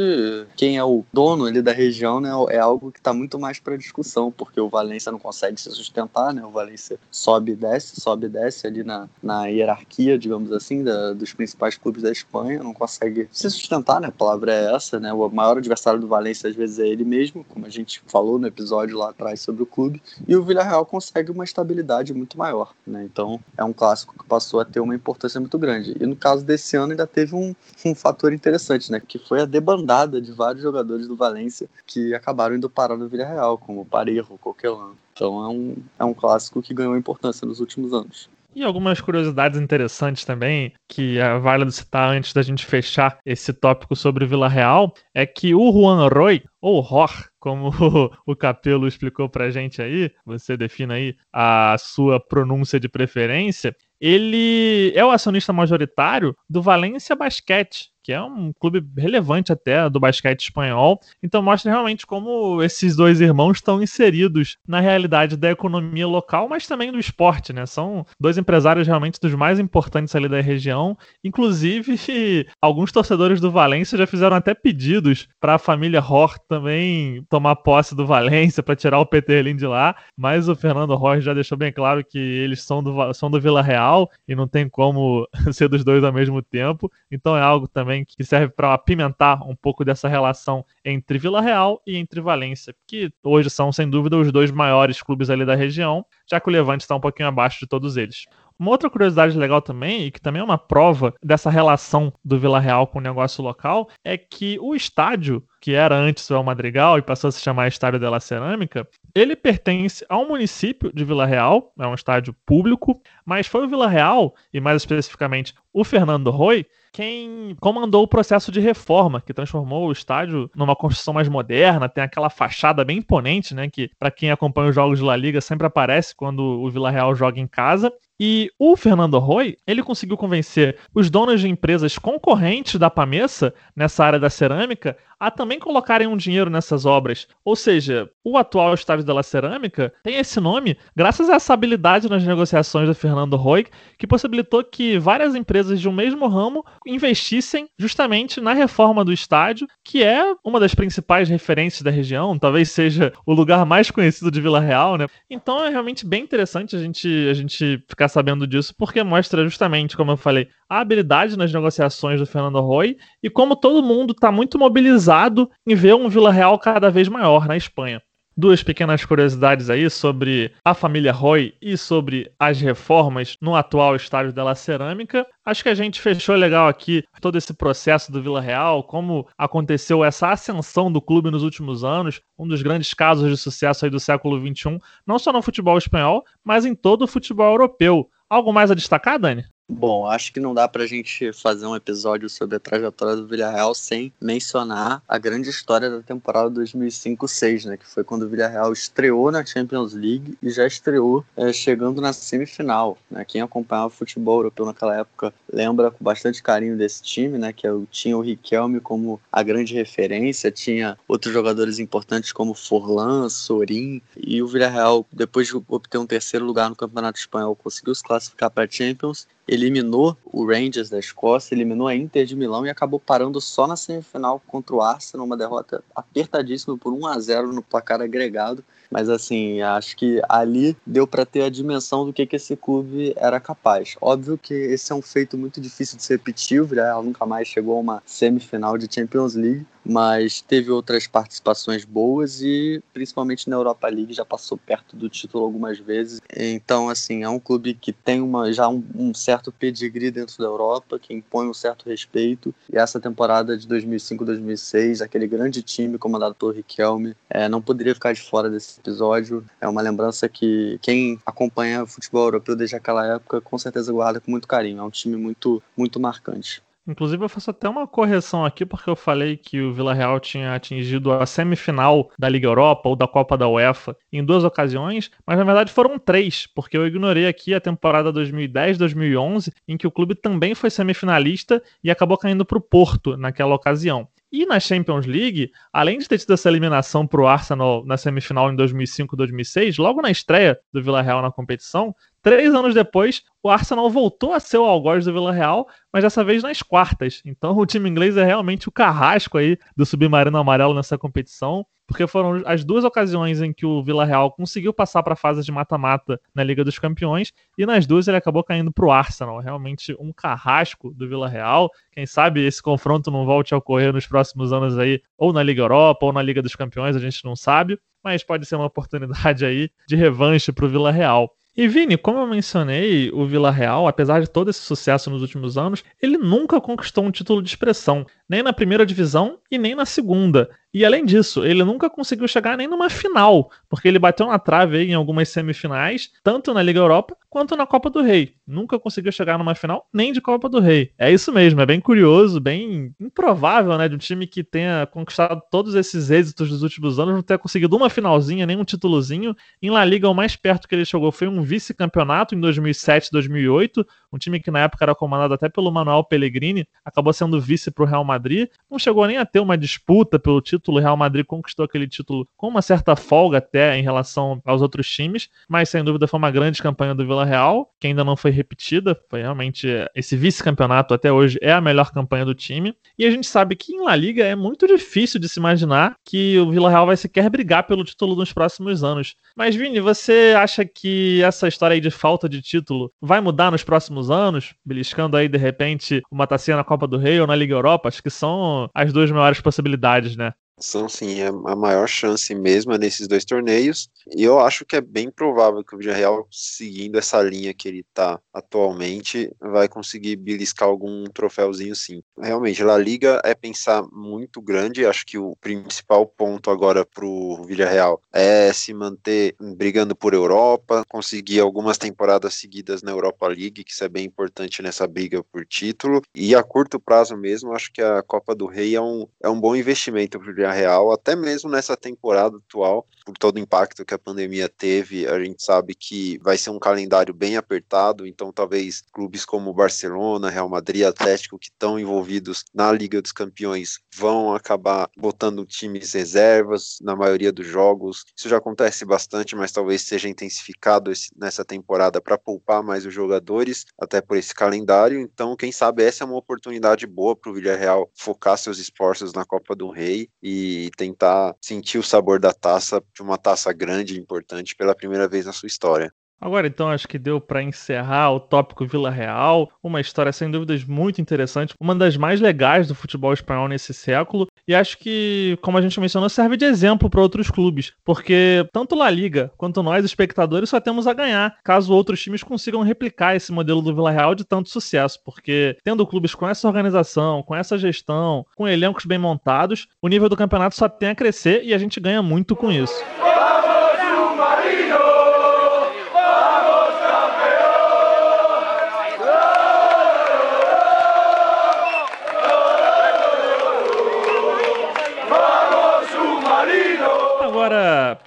quem é o dono ali da região né, é algo que está muito mais para discussão, porque o Valência não consegue se sustentar, né? O Valência sobe e desce, sobe e desce ali na, na hierarquia, digamos assim, da, dos principais clubes da Espanha, não consegue se sustentar, né? A palavra é essa, né? O maior adversário do Valência às vezes é ele mesmo, como a gente falou no episódio lá atrás sobre o clube, e o Villarreal consegue uma estabilidade muito maior, né? Então é um clássico que passou a ter uma importância muito grande. E no caso desse ano ainda teve um, um fator interessante né? Que foi a debandada de vários jogadores do Valência que acabaram indo parar no Villarreal, como Parejo, Coquelin. Então é um, é um clássico que ganhou importância nos últimos anos. E algumas curiosidades interessantes também, que é válido citar antes da gente fechar esse tópico sobre o Vila Real, é que o Juan Roy, ou Ror, como o Capelo explicou pra gente aí, você defina aí a sua pronúncia de preferência, ele é o acionista majoritário do Valência Basquete, que é um clube relevante até do basquete espanhol. Então mostra realmente como esses dois irmãos estão inseridos na realidade da economia local, mas também do esporte, né? São dois empresários realmente dos mais importantes ali da região. Inclusive, alguns torcedores do Valência já fizeram até pedidos para a família Hort também tomar posse do Valência para tirar o Peterlin de lá, mas o Fernando Hort já deixou bem claro que eles são do, são do Vila Real e não tem como ser dos dois ao mesmo tempo. Então é algo também também que serve para apimentar um pouco dessa relação entre Vila Real e entre Valência, que hoje são, sem dúvida, os dois maiores clubes ali da região, já que o Levante está um pouquinho abaixo de todos eles. Uma outra curiosidade legal também, e que também é uma prova dessa relação do Vila Real com o negócio local, é que o estádio, que era antes o El Madrigal e passou a se chamar Estádio de la Cerâmica, ele pertence ao município de Vila Real, é um estádio público, mas foi o Vila Real, e mais especificamente o Fernando Roy, quem comandou o processo de reforma, que transformou o estádio numa construção mais moderna, tem aquela fachada bem imponente, né, que para quem acompanha os jogos de La Liga sempre aparece quando o Vila Real joga em casa. E o Fernando Roy, ele conseguiu convencer os donos de empresas concorrentes da Pamessa nessa área da cerâmica a também colocarem um dinheiro nessas obras. Ou seja, o atual estádio da Cerâmica tem esse nome graças a essa habilidade nas negociações do Fernando Roy, que possibilitou que várias empresas de um mesmo ramo investissem justamente na reforma do estádio, que é uma das principais referências da região, talvez seja o lugar mais conhecido de Vila Real, né? Então é realmente bem interessante a gente, a gente ficar sabendo disso, porque mostra justamente, como eu falei, a habilidade nas negociações do Fernando Roy e como todo mundo está muito mobilizado em ver um Vila Real cada vez maior na Espanha. Duas pequenas curiosidades aí sobre a família Roy e sobre as reformas no atual estádio da Cerâmica. Acho que a gente fechou legal aqui todo esse processo do Vila Real, como aconteceu essa ascensão do clube nos últimos anos, um dos grandes casos de sucesso aí do século XXI, não só no futebol espanhol, mas em todo o futebol europeu. Algo mais a destacar, Dani? Bom, acho que não dá pra gente fazer um episódio sobre a trajetória do Villarreal sem mencionar a grande história da temporada 2005-6, né? Que foi quando o Villarreal estreou na Champions League e já estreou é, chegando na semifinal. Né? Quem acompanhava o futebol europeu naquela época lembra com bastante carinho desse time, né? Que é tinha o Riquelme como a grande referência, tinha outros jogadores importantes como Forlan, Sorin e o Villarreal, depois de obter um terceiro lugar no Campeonato Espanhol, conseguiu se classificar para a Champions eliminou o Rangers da Escócia, eliminou a Inter de Milão e acabou parando só na semifinal contra o Arsenal, uma derrota apertadíssima por 1 a 0 no placar agregado. Mas assim, acho que ali deu para ter a dimensão do que, que esse clube era capaz. Óbvio que esse é um feito muito difícil de se repetir, o Villarreal nunca mais chegou a uma semifinal de Champions League, mas teve outras participações boas e principalmente na Europa League já passou perto do título algumas vezes. Então, assim, é um clube que tem uma, já um, um certo pedigree dentro da Europa, que impõe um certo respeito. E essa temporada de 2005-2006, aquele grande time comandado pelo Riquelme, é, não poderia ficar de fora desse episódio. É uma lembrança que quem acompanha o futebol europeu desde aquela época com certeza guarda com muito carinho. É um time muito, muito marcante. Inclusive, eu faço até uma correção aqui, porque eu falei que o Vila Real tinha atingido a semifinal da Liga Europa ou da Copa da UEFA em duas ocasiões, mas na verdade foram três, porque eu ignorei aqui a temporada 2010-2011, em que o clube também foi semifinalista e acabou caindo para o Porto naquela ocasião. E na Champions League, além de ter tido essa eliminação para o Arsenal na semifinal em 2005-2006, logo na estreia do Vila Real na competição, três anos depois, o Arsenal voltou a ser o algoz do Vila Real, mas dessa vez nas quartas. Então o time inglês é realmente o carrasco aí do submarino amarelo nessa competição porque foram as duas ocasiões em que o Vila Real conseguiu passar para a fase de mata-mata na Liga dos Campeões, e nas duas ele acabou caindo para o Arsenal. Realmente um carrasco do Vila Real. Quem sabe esse confronto não volte a ocorrer nos próximos anos aí, ou na Liga Europa, ou na Liga dos Campeões, a gente não sabe, mas pode ser uma oportunidade aí de revanche para o Vila Real. E Vini, como eu mencionei, o Vila Real, apesar de todo esse sucesso nos últimos anos, ele nunca conquistou um título de expressão, nem na primeira divisão e nem na segunda. E além disso, ele nunca conseguiu chegar nem numa final, porque ele bateu na trave em algumas semifinais, tanto na Liga Europa quanto na Copa do Rei. Nunca conseguiu chegar numa final nem de Copa do Rei. É isso mesmo, é bem curioso, bem improvável, né, de um time que tenha conquistado todos esses êxitos dos últimos anos não ter conseguido uma finalzinha, nem um títulozinho. Em La Liga, o mais perto que ele chegou foi um vice-campeonato em 2007, 2008, um time que na época era comandado até pelo Manuel Pellegrini, acabou sendo vice para o Real Madrid. Não chegou nem a ter uma disputa pelo título. O Real Madrid conquistou aquele título com uma certa folga até em relação aos outros times, mas sem dúvida foi uma grande campanha do Vila Real, que ainda não foi repetida. Foi realmente esse vice-campeonato até hoje é a melhor campanha do time. E a gente sabe que em La Liga é muito difícil de se imaginar que o Vila Real vai sequer brigar pelo título nos próximos anos. Mas Vini, você acha que essa história aí de falta de título vai mudar nos próximos anos, beliscando aí de repente uma tacinha na Copa do Rei ou na Liga Europa? Acho que são as duas maiores possibilidades, né? São sim é a maior chance mesmo é nesses dois torneios. E eu acho que é bem provável que o Villarreal, seguindo essa linha que ele está atualmente, vai conseguir beliscar algum troféuzinho sim. Realmente, a Liga é pensar muito grande. Acho que o principal ponto agora para o Villarreal é se manter brigando por Europa, conseguir algumas temporadas seguidas na Europa League, que isso é bem importante nessa briga por título. E a curto prazo mesmo, acho que a Copa do Rei é um, é um bom investimento para o real, até mesmo nessa temporada atual, por todo o impacto que a pandemia teve, a gente sabe que vai ser um calendário bem apertado, então talvez clubes como Barcelona, Real Madrid, Atlético, que estão envolvidos na Liga dos Campeões, vão acabar botando times reservas na maioria dos jogos. Isso já acontece bastante, mas talvez seja intensificado esse, nessa temporada para poupar mais os jogadores, até por esse calendário. Então, quem sabe essa é uma oportunidade boa para o Villarreal focar seus esforços na Copa do Rei e e tentar sentir o sabor da taça, de uma taça grande e importante pela primeira vez na sua história. Agora então acho que deu para encerrar o tópico Vila Real, uma história sem dúvidas muito interessante, uma das mais legais do futebol espanhol nesse século, e acho que, como a gente mencionou, serve de exemplo para outros clubes, porque tanto La Liga quanto nós espectadores só temos a ganhar, caso outros times consigam replicar esse modelo do Vila Real de tanto sucesso, porque tendo clubes com essa organização, com essa gestão, com elencos bem montados, o nível do campeonato só tem a crescer e a gente ganha muito com isso.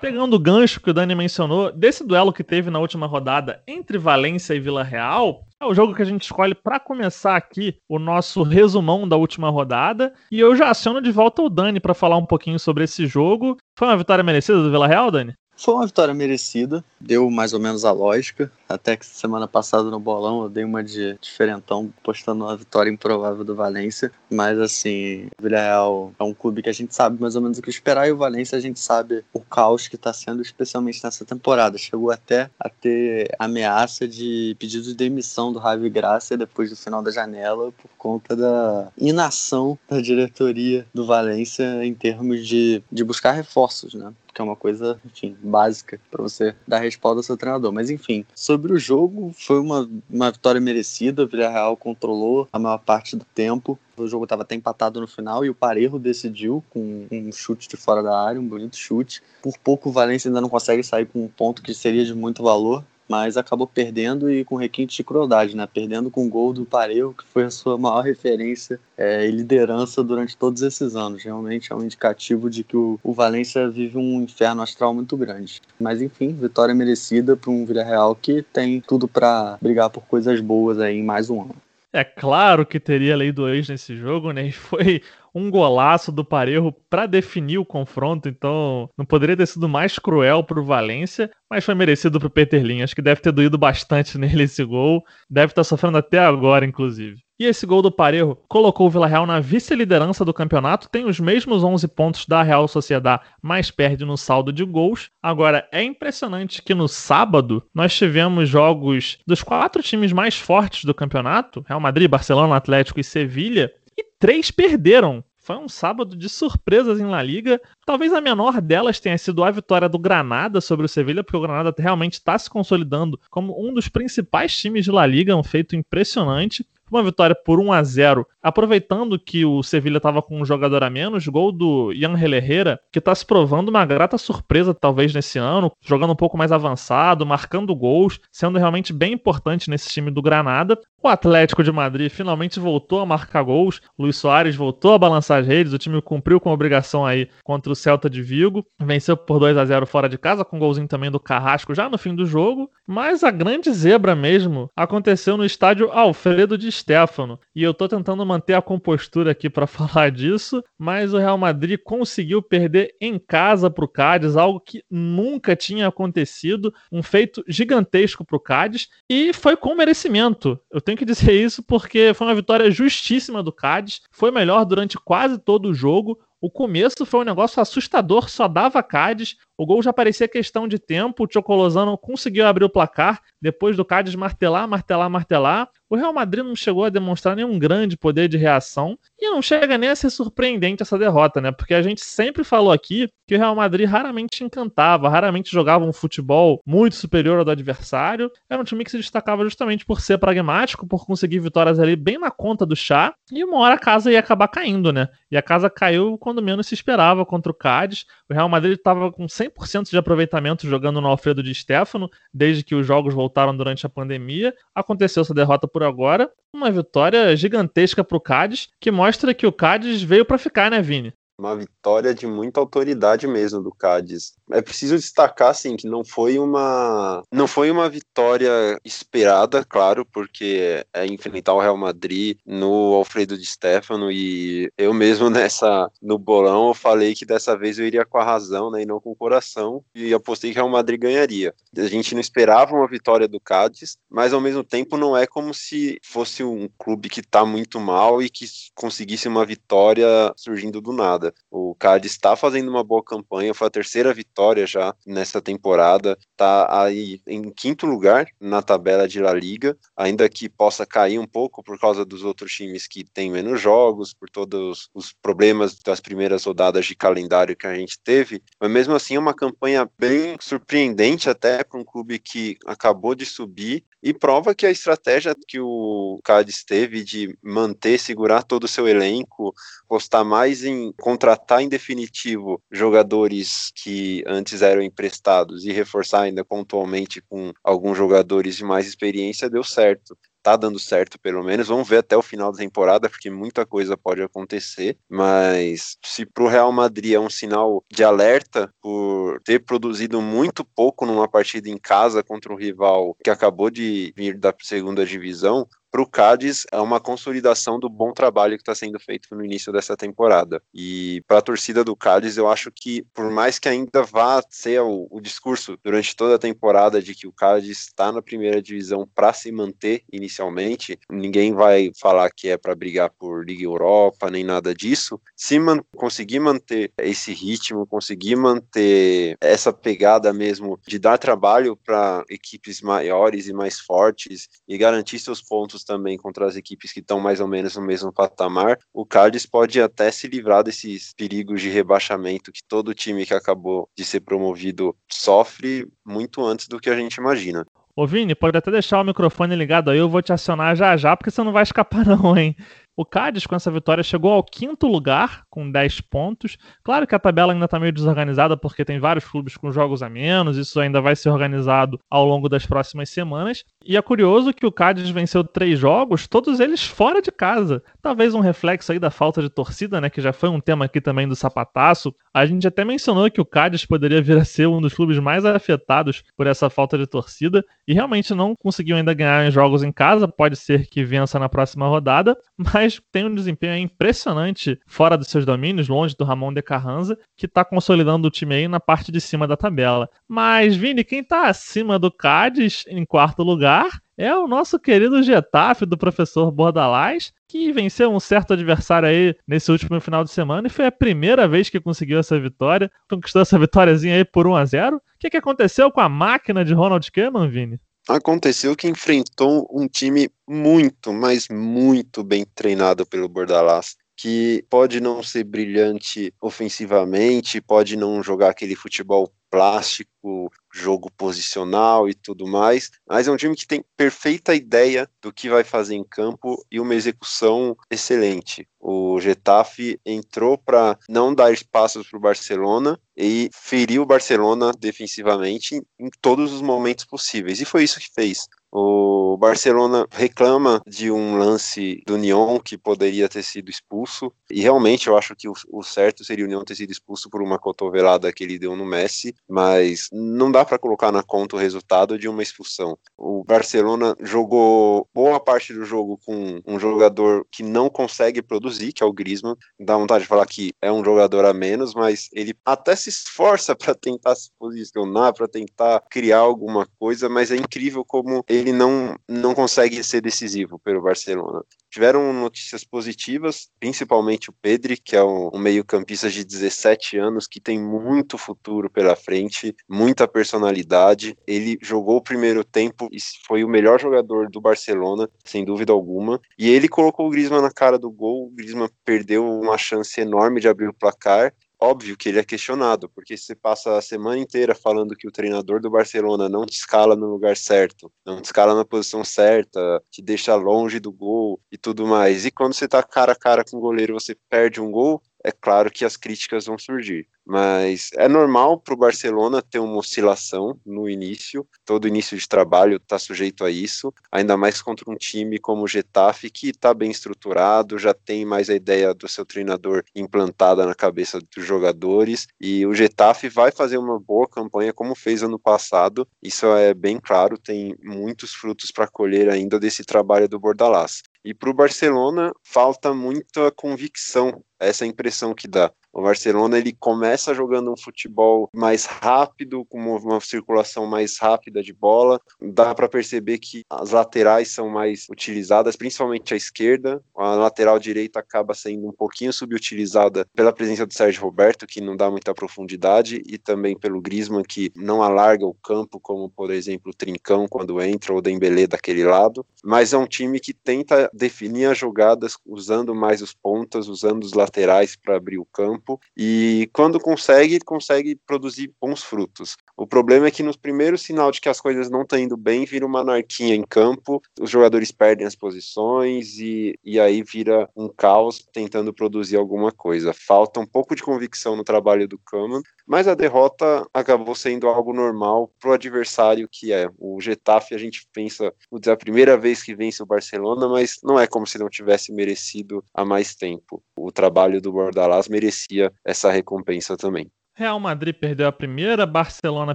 Pegando o gancho que o Dani mencionou, desse duelo que teve na última rodada entre Valência e Vila Real, é o jogo que a gente escolhe para começar aqui o nosso resumão da última rodada. E eu já aciono de volta o Dani para falar um pouquinho sobre esse jogo. Foi uma vitória merecida do Vila Real, Dani? Foi uma vitória merecida, deu mais ou menos a lógica. Até que semana passada no bolão eu dei uma de diferentão postando uma vitória improvável do Valência. Mas assim, o Villarreal é um clube que a gente sabe mais ou menos o que esperar e o Valência a gente sabe o caos que está sendo, especialmente nessa temporada. Chegou até a ter ameaça de pedido de demissão do Javi Graça depois do final da janela por conta da inação da diretoria do Valência em termos de, de buscar reforços, né? Que é uma coisa, enfim, básica para você dar respaldo ao seu treinador. Mas enfim, sobre o jogo, foi uma, uma vitória merecida. O Villarreal controlou a maior parte do tempo. O jogo estava até empatado no final e o Parejo decidiu com um chute de fora da área, um bonito chute. Por pouco o Valência ainda não consegue sair com um ponto que seria de muito valor mas acabou perdendo e com requinte de crueldade, né? Perdendo com o gol do Pareu, que foi a sua maior referência é, e liderança durante todos esses anos. Realmente é um indicativo de que o, o Valência vive um inferno astral muito grande. Mas enfim, vitória merecida para um Villarreal que tem tudo para brigar por coisas boas aí em mais um ano. É claro que teria lei do ex nesse jogo, né? E foi um golaço do Parejo para definir o confronto, então não poderia ter sido mais cruel para o Valência, mas foi merecido para o Peterlin. Acho que deve ter doído bastante nele esse gol, deve estar tá sofrendo até agora, inclusive. E esse gol do Parejo colocou o Vila Real na vice-liderança do campeonato, tem os mesmos 11 pontos da Real Sociedade, mas perde no saldo de gols. Agora, é impressionante que no sábado nós tivemos jogos dos quatro times mais fortes do campeonato, Real Madrid, Barcelona, Atlético e Sevilha, e três perderam. Foi um sábado de surpresas em La Liga. Talvez a menor delas tenha sido a vitória do Granada sobre o Sevilha, porque o Granada realmente está se consolidando como um dos principais times de La Liga, um feito impressionante. Uma vitória por 1 a 0 aproveitando que o Sevilha estava com um jogador a menos, gol do Ian Herrera, que está se provando uma grata surpresa talvez nesse ano, jogando um pouco mais avançado, marcando gols, sendo realmente bem importante nesse time do Granada. O Atlético de Madrid finalmente voltou a marcar gols, Luiz Soares voltou a balançar as redes, o time cumpriu com a obrigação aí contra o Celta de Vigo, venceu por 2 a 0 fora de casa, com um golzinho também do Carrasco já no fim do jogo, mas a grande zebra mesmo aconteceu no estádio Alfredo de Stefano, e eu tô tentando manter a compostura aqui para falar disso, mas o Real Madrid conseguiu perder em casa para o Cádiz, algo que nunca tinha acontecido, um feito gigantesco para o Cádiz, e foi com merecimento. Eu tenho que dizer isso porque foi uma vitória justíssima do Cádiz, foi melhor durante quase todo o jogo. O começo foi um negócio assustador, só dava Cádiz. O gol já parecia questão de tempo. O Chocolosano conseguiu abrir o placar depois do Cádiz martelar, martelar, martelar. O Real Madrid não chegou a demonstrar nenhum grande poder de reação e não chega nem a ser surpreendente essa derrota, né? Porque a gente sempre falou aqui que o Real Madrid raramente encantava, raramente jogava um futebol muito superior ao do adversário. Era um time que se destacava justamente por ser pragmático, por conseguir vitórias ali bem na conta do chá. E uma hora a casa ia acabar caindo, né? E a casa caiu quando menos se esperava contra o Cádiz. O Real Madrid estava com 100% de aproveitamento jogando no Alfredo de Stefano, desde que os jogos voltaram durante a pandemia. Aconteceu essa derrota agora. Uma vitória gigantesca para o Cádiz, que mostra que o Cádiz veio para ficar, né, Vini? Uma vitória de muita autoridade mesmo do Cádiz. É preciso destacar assim que não foi uma não foi uma vitória esperada, claro, porque é enfrentar o Real Madrid no Alfredo de Stefano e eu mesmo nessa no bolão eu falei que dessa vez eu iria com a razão, né, e não com o coração e apostei que o Real Madrid ganharia. A gente não esperava uma vitória do Cádiz, mas ao mesmo tempo não é como se fosse um clube que está muito mal e que conseguisse uma vitória surgindo do nada. O Cádiz está fazendo uma boa campanha, foi a terceira vitória já nessa temporada, está aí em quinto lugar na tabela de La Liga, ainda que possa cair um pouco por causa dos outros times que têm menos jogos, por todos os problemas das primeiras rodadas de calendário que a gente teve, mas mesmo assim é uma campanha bem surpreendente até para um clube que acabou de subir. E prova que a estratégia que o Cádiz teve de manter, segurar todo o seu elenco, postar mais em contratar em definitivo jogadores que antes eram emprestados e reforçar ainda pontualmente com alguns jogadores de mais experiência deu certo tá dando certo, pelo menos. Vamos ver até o final da temporada, porque muita coisa pode acontecer. Mas se pro Real Madrid é um sinal de alerta por ter produzido muito pouco numa partida em casa contra um rival que acabou de vir da segunda divisão, para o Cádiz é uma consolidação do bom trabalho que está sendo feito no início dessa temporada. E para a torcida do Cádiz, eu acho que, por mais que ainda vá ser o, o discurso durante toda a temporada de que o Cádiz está na primeira divisão para se manter inicialmente, ninguém vai falar que é para brigar por Liga Europa nem nada disso. Se man conseguir manter esse ritmo, conseguir manter essa pegada mesmo de dar trabalho para equipes maiores e mais fortes e garantir seus pontos pontos também contra as equipes que estão mais ou menos no mesmo patamar, o Cádiz pode até se livrar desses perigos de rebaixamento que todo time que acabou de ser promovido sofre muito antes do que a gente imagina. Ô Vini, pode até deixar o microfone ligado aí, eu vou te acionar já já, porque você não vai escapar não, hein? O Cádiz, com essa vitória, chegou ao quinto lugar, com 10 pontos. Claro que a tabela ainda está meio desorganizada, porque tem vários clubes com jogos a menos, isso ainda vai ser organizado ao longo das próximas semanas. E é curioso que o Cádiz venceu três jogos, todos eles fora de casa. Talvez um reflexo aí da falta de torcida, né, que já foi um tema aqui também do sapataço. A gente até mencionou que o Cádiz poderia vir a ser um dos clubes mais afetados por essa falta de torcida, e realmente não conseguiu ainda ganhar em jogos em casa, pode ser que vença na próxima rodada, mas tem um desempenho impressionante fora dos seus domínios, longe do Ramon de Carranza, que está consolidando o time aí na parte de cima da tabela. Mas, Vini, quem está acima do Cádiz, em quarto lugar, é o nosso querido Getafe do professor Bordalás, que venceu um certo adversário aí nesse último final de semana e foi a primeira vez que conseguiu essa vitória. Conquistou essa vitóriazinha aí por 1 a 0 O que, que aconteceu com a máquina de Ronald Koeman, Vini? aconteceu que enfrentou um time muito, mas muito bem treinado pelo Bordalás. Que pode não ser brilhante ofensivamente, pode não jogar aquele futebol plástico, jogo posicional e tudo mais, mas é um time que tem perfeita ideia do que vai fazer em campo e uma execução excelente. O Getafe entrou para não dar espaços para o Barcelona e feriu o Barcelona defensivamente em, todos os momentos possíveis, e foi isso que fez. O Barcelona reclama de um lance do Nyon que poderia ter sido expulso, e realmente eu acho que o, o certo seria o Nyon ter sido expulso por uma cotovelada que ele deu no Messi, mas não dá para colocar na conta o resultado de uma expulsão. O Barcelona jogou boa parte do jogo com um jogador que não consegue produzir, que é o Griezmann. Dá vontade de falar que é um jogador a menos, mas ele até se esforça para tentar se posicionar, para tentar criar alguma coisa, mas é incrível como ele não, não consegue ser decisivo pelo Barcelona. Tiveram notícias positivas, principalmente o Pedri, que é um, um meio-campista de 17 anos que tem muito futuro pela frente, muita personalidade. Ele jogou o primeiro tempo e foi o melhor jogador do Barcelona, sem dúvida alguma. E ele colocou o Griezmann na cara do gol. O Griezmann perdeu uma chance enorme de abrir o placar óbvio que ele é questionado, porque você passa a semana inteira falando que o treinador do Barcelona não te escala no lugar certo, não te escala na posição certa, te deixa longe do gol e tudo mais. E quando você tá cara a cara com o goleiro, você perde um gol, é claro que as críticas vão surgir. Mas é normal para o Barcelona ter uma oscilação no início, todo início de trabalho está sujeito a isso, ainda mais contra um time como o Getafe, que está bem estruturado, já tem mais a ideia do seu treinador implantada na cabeça dos jogadores, e o Getafe vai fazer uma boa campanha como fez ano passado, isso é bem claro, tem muitos frutos para colher ainda desse trabalho do Bordalás. E para o Barcelona falta muita convicção, essa impressão que dá. O Barcelona ele começa jogando um futebol mais rápido, com uma circulação mais rápida de bola. Dá para perceber que as laterais são mais utilizadas, principalmente a esquerda. A lateral direita acaba sendo um pouquinho subutilizada pela presença do Sérgio Roberto, que não dá muita profundidade, e também pelo Griezmann, que não alarga o campo, como por exemplo o Trincão quando entra, ou o Dembélé daquele lado. Mas é um time que tenta definir as jogadas usando mais os pontas, usando os laterais para abrir o campo campo e quando consegue, consegue produzir bons frutos. O problema é que no primeiro sinal de que as coisas não estão indo bem, vira uma anarquia em campo, os jogadores perdem as posições e, e aí vira um caos tentando produzir alguma coisa. Falta um pouco de convicção no trabalho do Kaman, mas a derrota acabou sendo algo normal para o adversário que é. O Getafe, a gente pensa, é a primeira vez que vence o Barcelona, mas não é como se não tivesse merecido há mais tempo. O trabalho do Bordalás merecia essa recompensa também. Real Madrid perdeu a primeira, Barcelona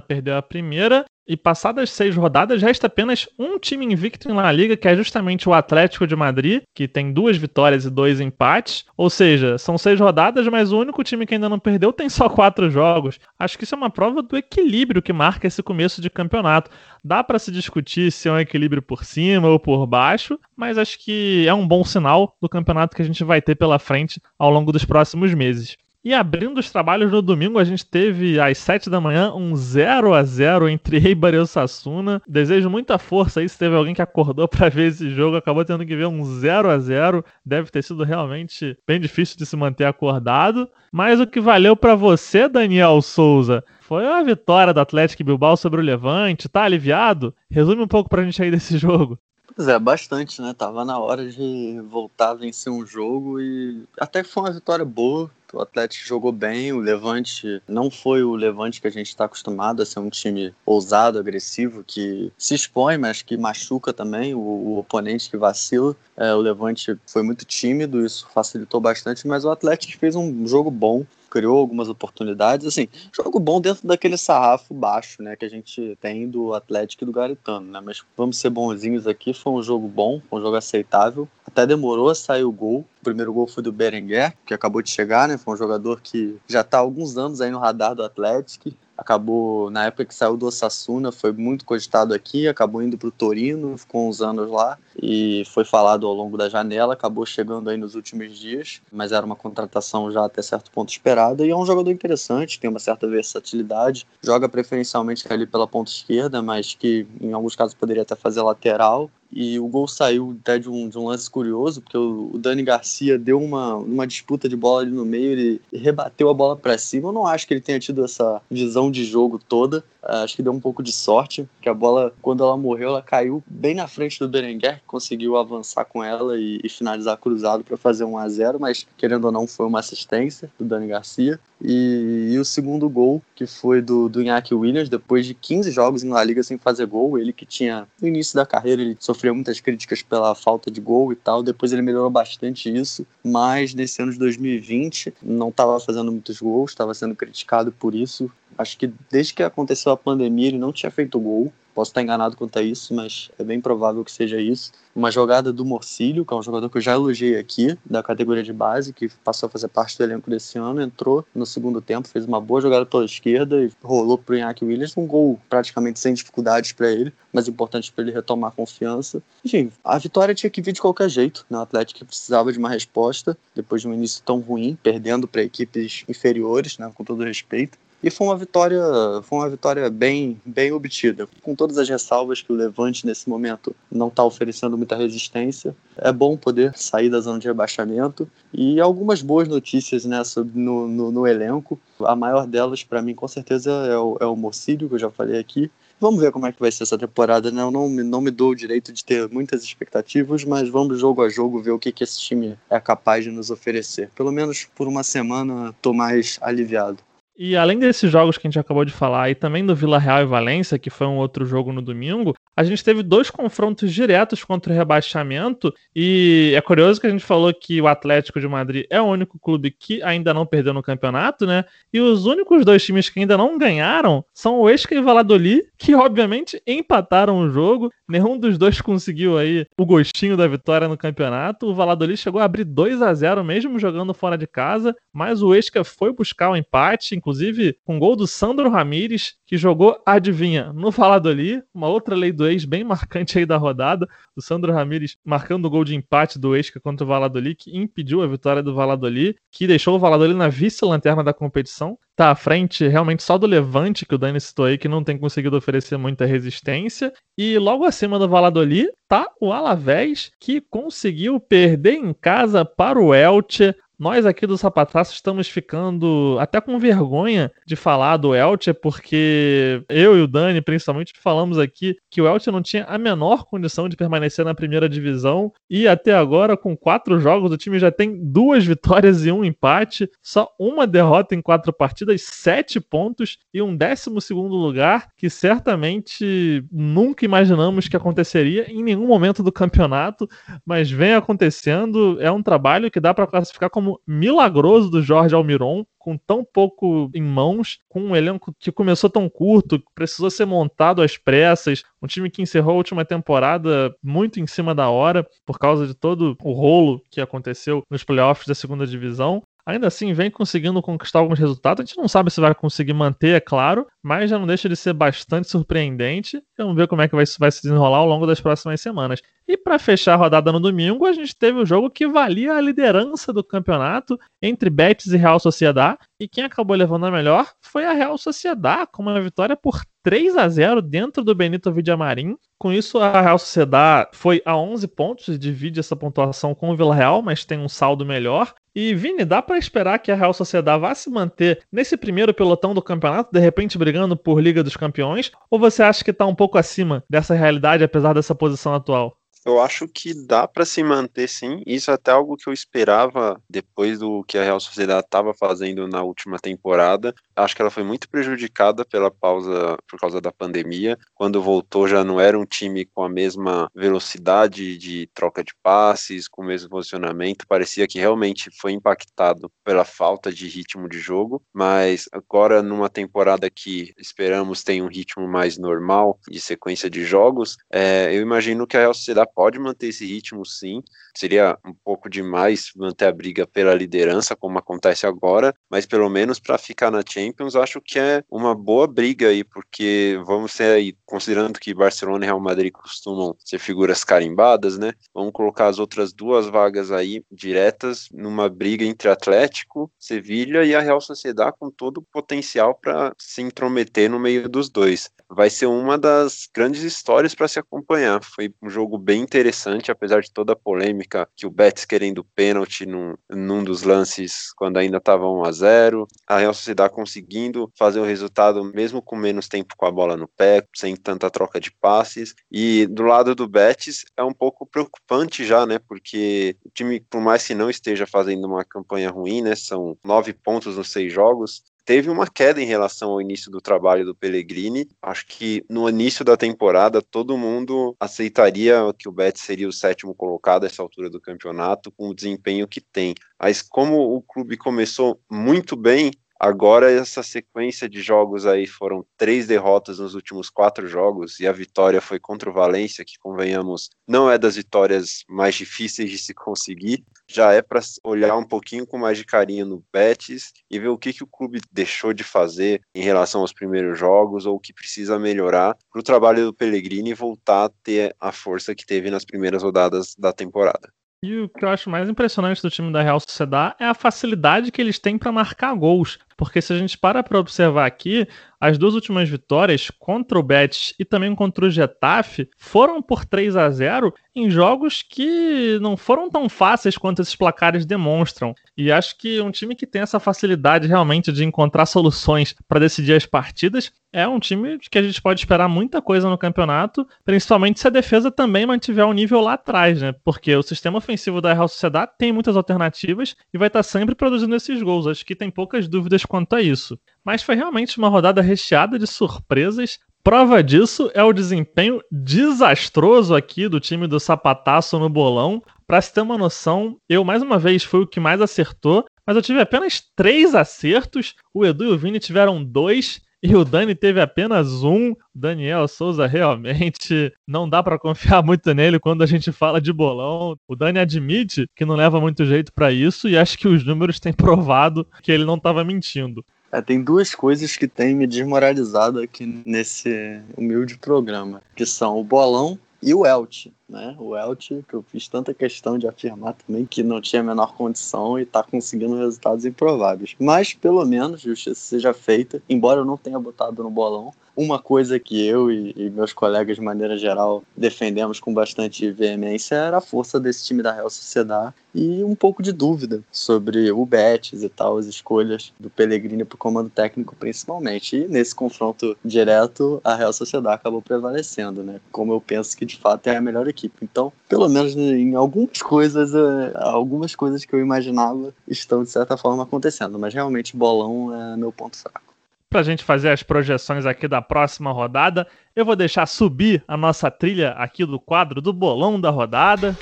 perdeu a primeira e passadas seis rodadas, resta apenas um time invicto em La Liga, que é justamente o Atlético de Madrid, que tem duas vitórias e dois empates. Ou seja, são seis rodadas, mas o único time que ainda não perdeu tem só quatro jogos. Acho que isso é uma prova do equilíbrio que marca esse começo de campeonato. Dá para se discutir se é um equilíbrio por cima ou por baixo, mas acho que é um bom sinal do campeonato que a gente vai ter pela frente ao longo dos próximos meses. E abrindo os trabalhos no domingo, a gente teve às 7 da manhã um 0 a 0 entre Eibar e o Sassuna. Desejo muita força aí se teve alguém que acordou para ver esse jogo, acabou tendo que ver um 0 a 0. Deve ter sido realmente bem difícil de se manter acordado. Mas o que valeu para você, Daniel Souza, foi a vitória do Atlético Bilbao sobre o Levante. Tá aliviado? Resume um pouco pra gente aí desse jogo. Pois é, bastante, né? Tava na hora de voltar a vencer um jogo e até que foi uma vitória boa. O Atlético jogou bem, o Levante não foi o Levante que a gente está acostumado a ser um time ousado, agressivo, que se expõe, mas que machuca também o, o oponente que vacila. É, o Levante foi muito tímido, isso facilitou bastante, mas o Atlético fez um jogo bom criou algumas oportunidades, assim, jogo bom dentro daquele sarrafo baixo, né, que a gente tem do Atlético e do Garitano, né, mas vamos ser bonzinhos aqui, foi um jogo bom, um jogo aceitável, até demorou a sair o gol, o primeiro gol foi do Berenguer, que acabou de chegar, né, foi um jogador que já está há alguns anos aí no radar do Atlético, acabou, na época que saiu do Osasuna, foi muito cogitado aqui, acabou indo para o Torino, ficou uns anos lá e foi falado ao longo da janela, acabou chegando aí nos últimos dias, mas era uma contratação já até certo ponto esperada e é um jogador interessante, tem uma certa versatilidade, joga preferencialmente ali pela ponta esquerda, mas que em alguns casos poderia até fazer lateral e o gol saiu até de um, de um lance curioso, porque o, o, Dani Garcia deu uma, uma disputa de bola ali no meio, ele rebateu a bola para cima. Eu não acho que ele tenha tido essa visão de jogo toda, acho que deu um pouco de sorte, que a bola, quando ela morreu, ela caiu bem na frente do Berenguer, que conseguiu avançar com ela e, e finalizar cruzado para fazer um a 0 mas querendo ou não, foi uma assistência do Dani Garcia. E, e, o segundo gol, que foi do, do Iñaki Williams, depois de 15 jogos em La Liga sem fazer gol, ele que tinha, no início da carreira, ele sofreu muitas críticas pela falta de gol e tal, depois ele melhorou bastante isso, mas nesse ano de 2020 não estava fazendo muitos gols, estava sendo criticado por isso. Acho que desde que aconteceu a pandemia ele não tinha feito gol, Posso estar enganado quanto a isso, mas é bem provável que seja isso. Uma jogada do Morcílio, que é um jogador que eu já elogiei aqui, da categoria de base, que passou a fazer parte do elenco desse ano, entrou no segundo tempo, fez uma boa jogada pela esquerda e rolou para o Iñaki Williams, um gol praticamente sem dificuldades para ele, mas importante para ele retomar a confiança. Enfim, a vitória tinha que vir de qualquer jeito. Né? O Atlético precisava de uma resposta depois de um início tão ruim, perdendo para equipes inferiores, né? com todo respeito. E foi uma vitória, foi uma vitória bem, bem obtida, com todas as ressalvas que o Levante nesse momento não está oferecendo muita resistência. É bom poder sair da zona de rebaixamento e algumas boas notícias né, no, no, no elenco. A maior delas, para mim, com certeza, é o, é o que eu já falei aqui. Vamos ver como é que vai ser essa temporada, né? Eu não, não me dou o direito de ter muitas expectativas, mas vamos jogo a jogo ver o que, que esse time é capaz de nos oferecer. Pelo menos por uma semana estou mais aliviado. E além desses jogos que a gente acabou de falar, e também do Vila Real e Valência, que foi um outro jogo no domingo, a gente teve dois confrontos diretos contra o rebaixamento. E é curioso que a gente falou que o Atlético de Madrid é o único clube que ainda não perdeu no campeonato, né? E os únicos dois times que ainda não ganharam são o Esca e o Valladolid, que obviamente empataram o jogo. Nenhum dos dois conseguiu aí o gostinho da vitória no campeonato. O Valladolid chegou a abrir 2 a 0 mesmo jogando fora de casa, mas o Esca foi buscar o empate inclusive com gol do Sandro Ramires, que jogou, adivinha, no Valladolid, uma outra lei do ex bem marcante aí da rodada, o Sandro Ramires marcando o gol de empate do Esca contra o Valladolid, que impediu a vitória do Valladolid, que deixou o Valladolid na vice-lanterna da competição. Tá à frente realmente só do Levante, que o Dani citou aí, que não tem conseguido oferecer muita resistência. E logo acima do Valladolid tá o Alavés, que conseguiu perder em casa para o Elche. Nós aqui do Sapataço estamos ficando até com vergonha de falar do Elche, porque eu e o Dani, principalmente, falamos aqui que o Elche não tinha a menor condição de permanecer na primeira divisão e até agora, com quatro jogos, o time já tem duas vitórias e um empate, só uma derrota em quatro partidas, sete pontos e um décimo segundo lugar, que certamente nunca imaginamos que aconteceria em nenhum momento do campeonato, mas vem acontecendo. É um trabalho que dá para classificar como milagroso do Jorge Almiron, com tão pouco em mãos, com um elenco que começou tão curto, precisou ser montado às pressas, um time que encerrou a última temporada muito em cima da hora, por causa de todo o rolo que aconteceu nos playoffs da segunda divisão. Ainda assim, vem conseguindo conquistar alguns resultados. A gente não sabe se vai conseguir manter, é claro, mas já não deixa de ser bastante surpreendente. Vamos ver como é que vai, vai se desenrolar ao longo das próximas semanas. E para fechar a rodada no domingo, a gente teve o jogo que valia a liderança do campeonato entre Betis e Real Sociedad. E quem acabou levando a melhor foi a Real Sociedad, com uma vitória por 3 a 0 dentro do Benito Villamarim. Com isso, a Real Sociedad foi a 11 pontos, divide essa pontuação com o Vila Real, mas tem um saldo melhor. E Vini, dá para esperar que a Real Sociedad vá se manter nesse primeiro pelotão do campeonato, de repente brigando por Liga dos Campeões? Ou você acha que está um pouco acima dessa realidade, apesar dessa posição atual? Eu acho que dá para se manter sim. Isso é até algo que eu esperava depois do que a Real Sociedade estava fazendo na última temporada. Acho que ela foi muito prejudicada pela pausa por causa da pandemia. Quando voltou já não era um time com a mesma velocidade de troca de passes, com o mesmo posicionamento. Parecia que realmente foi impactado pela falta de ritmo de jogo. Mas agora numa temporada que esperamos tenha um ritmo mais normal de sequência de jogos, é, eu imagino que a Real Sociedade pode manter esse ritmo sim. Seria um pouco demais manter a briga pela liderança, como acontece agora, mas pelo menos para ficar na Champions, acho que é uma boa briga aí, porque vamos ser aí, considerando que Barcelona e Real Madrid costumam ser figuras carimbadas, né? Vamos colocar as outras duas vagas aí diretas numa briga entre Atlético, Sevilha e a Real Sociedade com todo o potencial para se intrometer no meio dos dois. Vai ser uma das grandes histórias para se acompanhar. Foi um jogo bem interessante, apesar de toda a polêmica que o Betis querendo pênalti num, num dos lances quando ainda estava 1 a 0 a Real Sociedade conseguindo fazer o resultado mesmo com menos tempo com a bola no pé, sem tanta troca de passes. E do lado do Betis é um pouco preocupante já, né? Porque o time, por mais que não esteja fazendo uma campanha ruim, né? São nove pontos nos seis jogos, teve uma queda em relação ao início do trabalho do Pellegrini. Acho que no início da temporada todo mundo aceitaria que o Betis seria o sétimo colocado a essa altura do campeonato com o desempenho que tem. Mas como o clube começou muito bem, Agora, essa sequência de jogos aí foram três derrotas nos últimos quatro jogos e a vitória foi contra o Valência, que, convenhamos, não é das vitórias mais difíceis de se conseguir. Já é para olhar um pouquinho com mais de carinho no Betis e ver o que, que o clube deixou de fazer em relação aos primeiros jogos ou o que precisa melhorar para o trabalho do Pellegrini voltar a ter a força que teve nas primeiras rodadas da temporada. E o que eu acho mais impressionante do time da Real Sociedade é a facilidade que eles têm para marcar gols. Porque se a gente para para observar aqui, as duas últimas vitórias contra o Betis e também contra o Getafe foram por 3 a 0 em jogos que não foram tão fáceis quanto esses placares demonstram. E acho que um time que tem essa facilidade realmente de encontrar soluções para decidir as partidas é um time que a gente pode esperar muita coisa no campeonato, principalmente se a defesa também mantiver o nível lá atrás, né? Porque o sistema ofensivo da Real Sociedade tem muitas alternativas e vai estar sempre produzindo esses gols. Acho que tem poucas dúvidas quanto a isso. Mas foi realmente uma rodada recheada de surpresas. Prova disso é o desempenho desastroso aqui do time do Sapataço no bolão. Para se ter uma noção, eu mais uma vez fui o que mais acertou, mas eu tive apenas três acertos. O Edu e o Vini tiveram dois. E o Dani teve apenas um. Daniel Souza realmente não dá para confiar muito nele quando a gente fala de bolão. O Dani admite que não leva muito jeito para isso e acho que os números têm provado que ele não estava mentindo. É, tem duas coisas que têm me desmoralizado aqui nesse humilde programa, que são o bolão e o Elche, né? O Elche, que eu fiz tanta questão de afirmar também que não tinha a menor condição e está conseguindo resultados improváveis. Mas, pelo menos, justiça seja feita, embora eu não tenha botado no bolão, uma coisa que eu e, e, meus colegas, de maneira geral, defendemos com bastante veemência era a força desse time da Real Sociedade e um pouco de dúvida sobre o Betis e tal, as escolhas do Pellegrini para o comando técnico, principalmente. E nesse confronto direto, a Real Sociedade acabou prevalecendo, né? Como eu penso que de fato é a melhor equipe. Então, pelo menos em algumas coisas, é, algumas coisas que eu imaginava estão de certa forma acontecendo, mas realmente bolão é meu ponto fraco para a gente fazer as projeções aqui da próxima rodada, eu vou deixar subir a nossa trilha aqui do quadro do bolão da rodada.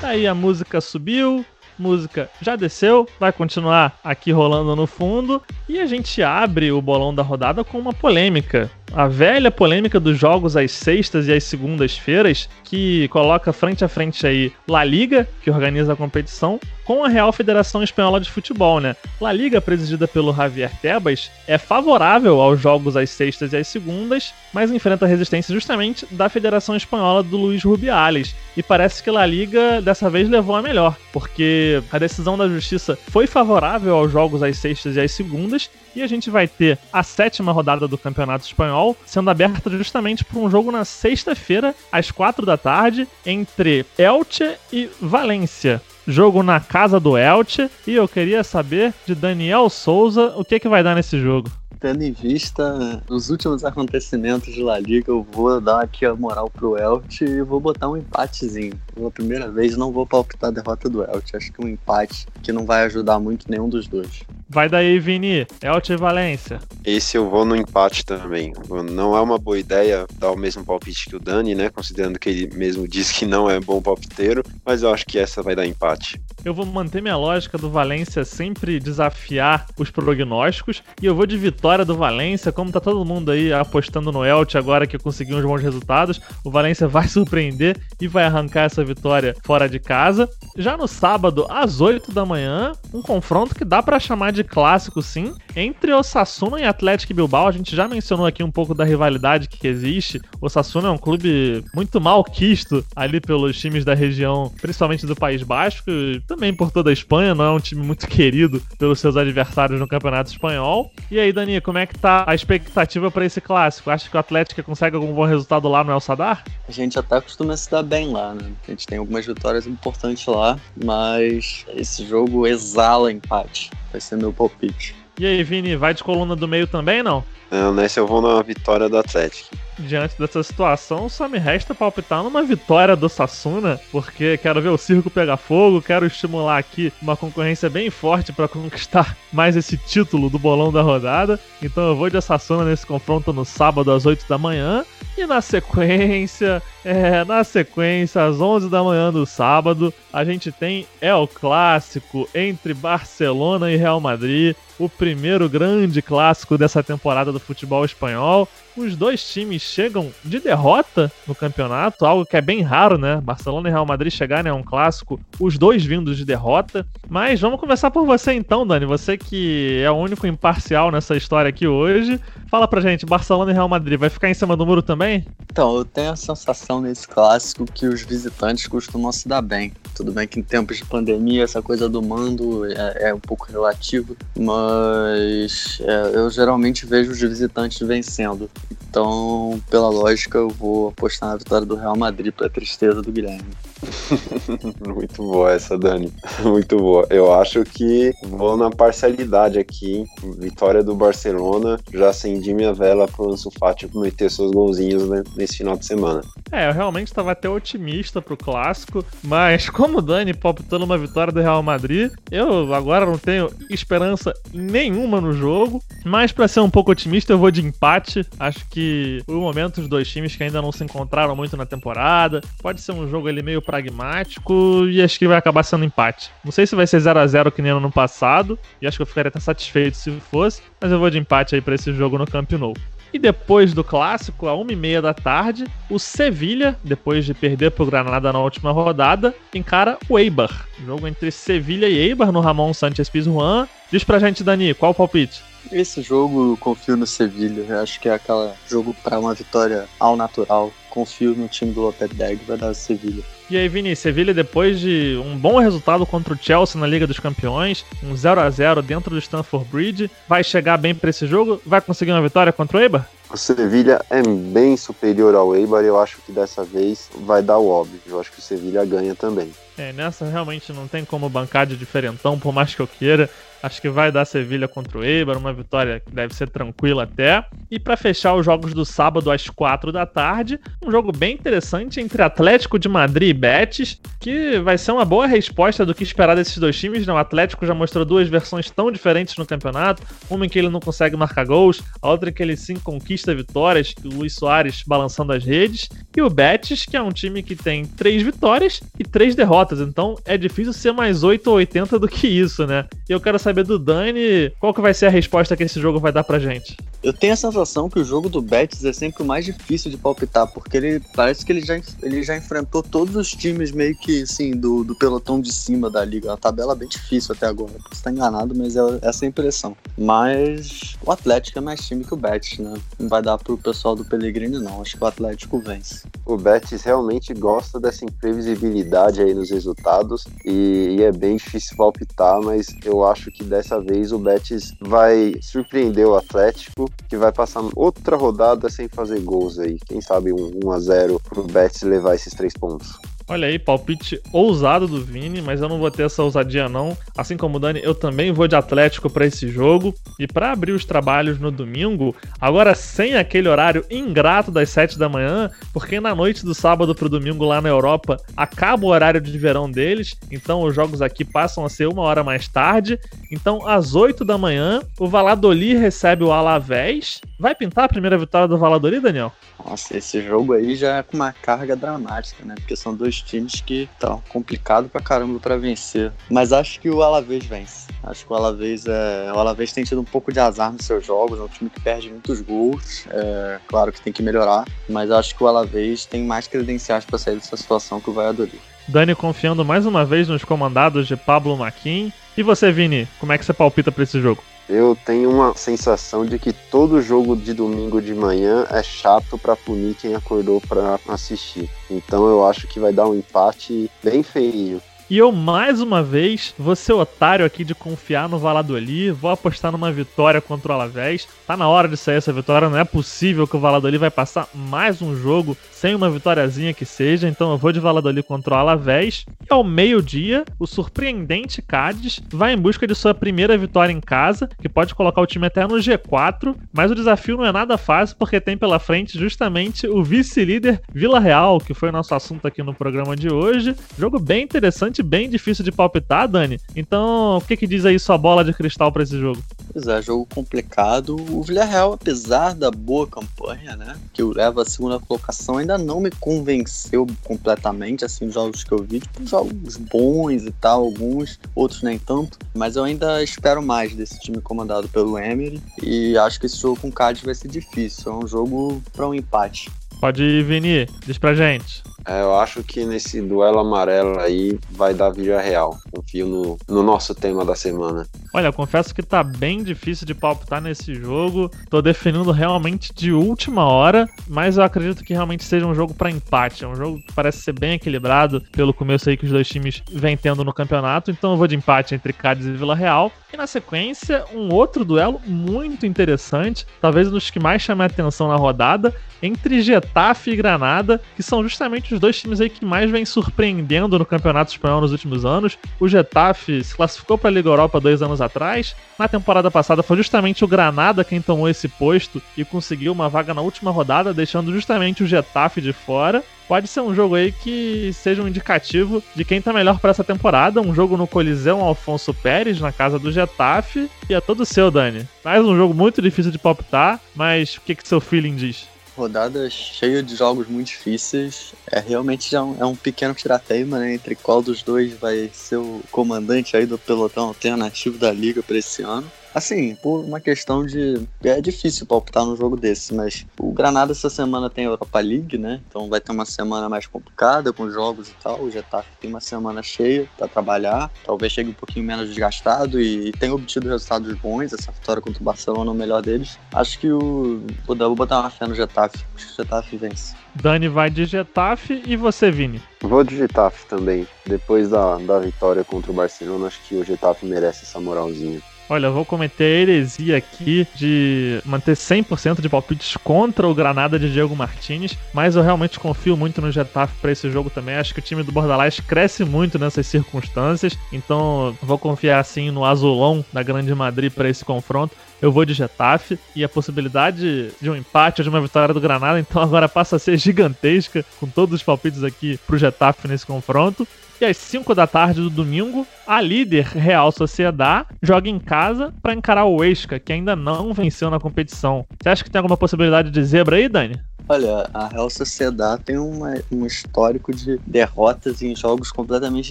Aí a música subiu, música já desceu, vai continuar aqui rolando no fundo e a gente abre o bolão da rodada com uma polêmica a velha polêmica dos jogos às sextas e às segundas-feiras, que coloca frente a frente aí La Liga, que organiza a competição, com a Real Federação Espanhola de Futebol, né? La Liga, presidida pelo Javier Tebas, é favorável aos jogos às sextas e às segundas, mas enfrenta a resistência justamente da Federação Espanhola do Luiz Rubiales. E parece que La Liga dessa vez levou a melhor, porque a decisão da justiça foi favorável aos jogos às sextas e às segundas, e a gente vai ter a sétima rodada do Campeonato Espanhol sendo aberta justamente por um jogo na sexta-feira, às quatro da tarde, entre Elche e Valência. Jogo na casa do Elche. E eu queria saber de Daniel Souza o que, que vai dar nesse jogo tendo em vista os últimos acontecimentos de La Liga, eu vou dar aqui a moral pro Elche e vou botar um empatezinho. Pela primeira vez, não vou palpitar a derrota do Elche. Acho que um empate que não vai ajudar muito nenhum dos dois. Vai daí, Vini. Elche e Valência. Esse eu vou no empate também. Não é uma boa ideia dar o mesmo palpite que o Dani, né? Considerando que ele mesmo diz que não é bom palpiteiro, mas eu acho que essa vai dar empate. Eu vou manter minha lógica do Valência sempre desafiar os prognósticos e eu vou de vitória vitória do Valência, como tá todo mundo aí apostando no Elche agora que conseguiu uns bons resultados, o Valência vai surpreender e vai arrancar essa vitória fora de casa. Já no sábado, às 8 da manhã, um confronto que dá para chamar de clássico sim, entre Osasuna e Atlético Bilbao. A gente já mencionou aqui um pouco da rivalidade que existe. O Osasuna é um clube muito mal quisto ali pelos times da região, principalmente do País Basco, também por toda a Espanha, não é um time muito querido pelos seus adversários no Campeonato Espanhol. E aí, Dani, como é que tá a expectativa para esse clássico? Acha que o Atlético consegue algum bom resultado lá no El Sadar? A gente até costuma se dar bem lá, né? A gente tem algumas vitórias importantes lá, mas esse jogo exala empate. Vai ser meu palpite. E aí, Vini, vai de coluna do meio também, não? Não, nessa eu vou na vitória do Atlético diante dessa situação, só me resta palpitar numa vitória do Sassuna, porque quero ver o circo pegar fogo, quero estimular aqui uma concorrência bem forte para conquistar mais esse título do bolão da rodada. Então eu vou de Sassuna nesse confronto no sábado às 8 da manhã. E na sequência, é, na sequência, às 11 da manhã do sábado, a gente tem El Clássico entre Barcelona e Real Madrid, o primeiro grande clássico dessa temporada do futebol espanhol os dois times chegam de derrota no campeonato, algo que é bem raro, né? Barcelona e Real Madrid chegarem a um clássico, os dois vindos de derrota. Mas vamos começar por você então, Dani. Você que é o único imparcial nessa história aqui hoje. Fala pra gente, Barcelona e Real Madrid, vai ficar em cima do muro também? Então, eu tenho a sensação nesse clássico que os visitantes costumam se dar bem. Tudo bem que em tempos de pandemia essa coisa do mando é, é um pouco relativo, mas é, eu geralmente vejo os visitantes vencendo. Então, pela lógica, eu vou apostar na vitória do Real Madrid para tristeza do Guilherme. Muito boa essa, Dani. Muito boa. Eu acho que vou na parcialidade aqui. Hein? Vitória do Barcelona. Já acendi minha vela pro Ansu Fati meter seus golzinhos né, nesse final de semana. É, eu realmente estava até otimista pro clássico, mas como o Dani palpitou numa vitória do Real Madrid, eu agora não tenho esperança nenhuma no jogo. Mas para ser um pouco otimista, eu vou de empate. Acho que o momento dos dois times que ainda não se encontraram muito na temporada. Pode ser um jogo ali meio pragmático e acho que vai acabar sendo empate. Não sei se vai ser 0 a 0 que nem no ano passado, e acho que eu ficaria até satisfeito se fosse, mas eu vou de empate aí para esse jogo no Camp Nou. E depois do clássico, a 1h30 da tarde, o Sevilha, depois de perder para o Granada na última rodada, encara o Eibar. Jogo entre Sevilha e Eibar no Ramon Sanchez Pizjuan. Diz pra gente, Dani, qual o palpite? Esse jogo eu confio no Sevilha. Acho que é aquele jogo para uma vitória ao natural. Confio no time do Lopetegui, vai dar Sevilha. E aí, Vini, Sevilha, depois de um bom resultado contra o Chelsea na Liga dos Campeões, um 0 a 0 dentro do Stamford Bridge, vai chegar bem para esse jogo? Vai conseguir uma vitória contra o Eibar? O Sevilha é bem superior ao Eibar e eu acho que dessa vez vai dar o óbvio. Eu acho que o Sevilha ganha também. É, nessa realmente não tem como bancar de diferentão, por mais que eu queira. Acho que vai dar Sevilha contra o Eibar, uma vitória que deve ser tranquila até. E para fechar os jogos do sábado às 4 da tarde, um jogo bem interessante entre Atlético de Madrid e Betis, que vai ser uma boa resposta do que esperar desses dois times. Né? O Atlético já mostrou duas versões tão diferentes no campeonato, uma em que ele não consegue marcar gols, a outra em que ele sim conquista vitórias, o Luiz Soares balançando as redes, e o Betis, que é um time que tem três vitórias e três derrotas, então é difícil ser mais 8 ou 80 do que isso, né? E eu quero saber saber do Dani qual que vai ser a resposta que esse jogo vai dar pra gente. Eu tenho a sensação que o jogo do Betis é sempre o mais difícil de palpitar, porque ele parece que ele já, ele já enfrentou todos os times meio que assim, do, do pelotão de cima da liga. A tabela é bem difícil até agora. Posso estar enganado, mas é essa a impressão. Mas o Atlético é mais time que o Betis, né? Não vai dar pro pessoal do Pellegrini, não. Acho que o Atlético vence. O Betis realmente gosta dessa imprevisibilidade aí nos resultados e, e é bem difícil palpitar, mas eu acho que dessa vez o Betis vai surpreender o Atlético, que vai passar outra rodada sem fazer gols aí. Quem sabe um 1 a 0 pro Betis levar esses três pontos. Olha aí, palpite ousado do Vini, mas eu não vou ter essa ousadia não. Assim como o Dani, eu também vou de Atlético para esse jogo. E para abrir os trabalhos no domingo, agora sem aquele horário ingrato das 7 da manhã, porque na noite do sábado pro domingo lá na Europa acaba o horário de verão deles, então os jogos aqui passam a ser uma hora mais tarde. Então às 8 da manhã, o Valladolid recebe o Alavés. Vai pintar a primeira vitória do Valladolid, Daniel? Nossa, esse jogo aí já é com uma carga dramática, né? Porque são dois times que estão complicado pra caramba para vencer. Mas acho que o Alavés vence. Acho que o Alavés é. O Alavés tem tido um pouco de azar nos seus jogos, é um time que perde muitos gols. É... Claro que tem que melhorar, mas acho que o Alavés tem mais credenciais para sair dessa situação que o Valladolid. Dani confiando mais uma vez nos comandados de Pablo Maquin. E você, Vini, como é que você palpita para esse jogo? Eu tenho uma sensação de que todo jogo de domingo de manhã é chato para punir quem acordou para assistir. Então eu acho que vai dar um empate bem feio. E eu, mais uma vez, vou ser otário aqui de confiar no Valladolid, vou apostar numa vitória contra o Alavés. Tá na hora de sair essa vitória, não é possível que o Valladolid vai passar mais um jogo sem uma vitóriazinha que seja, então eu vou de Valladolid contra o Alavés. E ao meio-dia, o surpreendente Cádiz vai em busca de sua primeira vitória em casa, que pode colocar o time até no G4, mas o desafio não é nada fácil porque tem pela frente justamente o vice-líder Vila Real, que foi o nosso assunto aqui no programa de hoje. Jogo bem interessante, bem difícil de palpitar, Dani. Então, o que, que diz aí sua bola de cristal para esse jogo? Pois é, jogo complicado. O Villarreal, apesar da boa campanha, né, que o leva à segunda colocação, ainda não me convenceu completamente, assim, os jogos que eu vi, tipo, jogos bons e tal, alguns, outros nem tanto, mas eu ainda espero mais desse time comandado pelo Emery e acho que esse jogo com o Cádiz vai ser difícil, é um jogo para um empate. Pode ir, Vini, diz pra gente. É, eu acho que nesse duelo amarelo aí vai dar Vila Real. Confio no, no nosso tema da semana. Olha, confesso que tá bem difícil de palpitar nesse jogo. Tô definindo realmente de última hora, mas eu acredito que realmente seja um jogo para empate. É um jogo que parece ser bem equilibrado pelo começo aí que os dois times vêm tendo no campeonato. Então eu vou de empate entre Cádiz e Vila Real. E na sequência, um outro duelo muito interessante, talvez um dos que mais chame a atenção na rodada, entre Getafe e Granada, que são justamente os dois times aí que mais vêm surpreendendo no Campeonato Espanhol nos últimos anos. O Getafe se classificou para a Liga Europa dois anos atrás. Na temporada passada foi justamente o Granada quem tomou esse posto e conseguiu uma vaga na última rodada, deixando justamente o Getafe de fora pode ser um jogo aí que seja um indicativo de quem tá melhor para essa temporada. Um jogo no Coliseu Alfonso Pérez, na casa do Getafe. E é todo seu, Dani. Mais um jogo muito difícil de palpitar, mas o que, que seu feeling diz? Rodada cheia de jogos muito difíceis. É realmente já um, é um pequeno tirateima né, entre qual dos dois vai ser o comandante aí do pelotão alternativo da liga para esse ano. Assim, por uma questão de. É difícil palpitar num jogo desse, mas o Granada essa semana tem a Europa League, né? Então vai ter uma semana mais complicada com jogos e tal. O Getafe tem uma semana cheia para trabalhar. Talvez chegue um pouquinho menos desgastado e tem obtido resultados bons. Essa vitória contra o Barcelona é o melhor deles. Acho que o. Vou botar uma fé no Getafe. Acho que o Getafe vence. Dani vai de Getafe e você, Vini? Vou de Getafe também. Depois da, da vitória contra o Barcelona, acho que o Getafe merece essa moralzinha. Olha, eu vou cometer a heresia aqui de manter 100% de palpites contra o Granada de Diego Martinez, mas eu realmente confio muito no Getafe para esse jogo também. Acho que o time do Bordalás cresce muito nessas circunstâncias, então vou confiar assim no azulão da Grande Madrid para esse confronto. Eu vou de Getafe e a possibilidade de um empate ou de uma vitória do Granada, então agora passa a ser gigantesca, com todos os palpites aqui pro Getafe nesse confronto. E às 5 da tarde do domingo, a líder Real Sociedad joga em casa para encarar o Huesca, que ainda não venceu na competição. Você acha que tem alguma possibilidade de zebra aí, Dani? Olha, a Real Sociedad tem uma, um histórico de derrotas em jogos completamente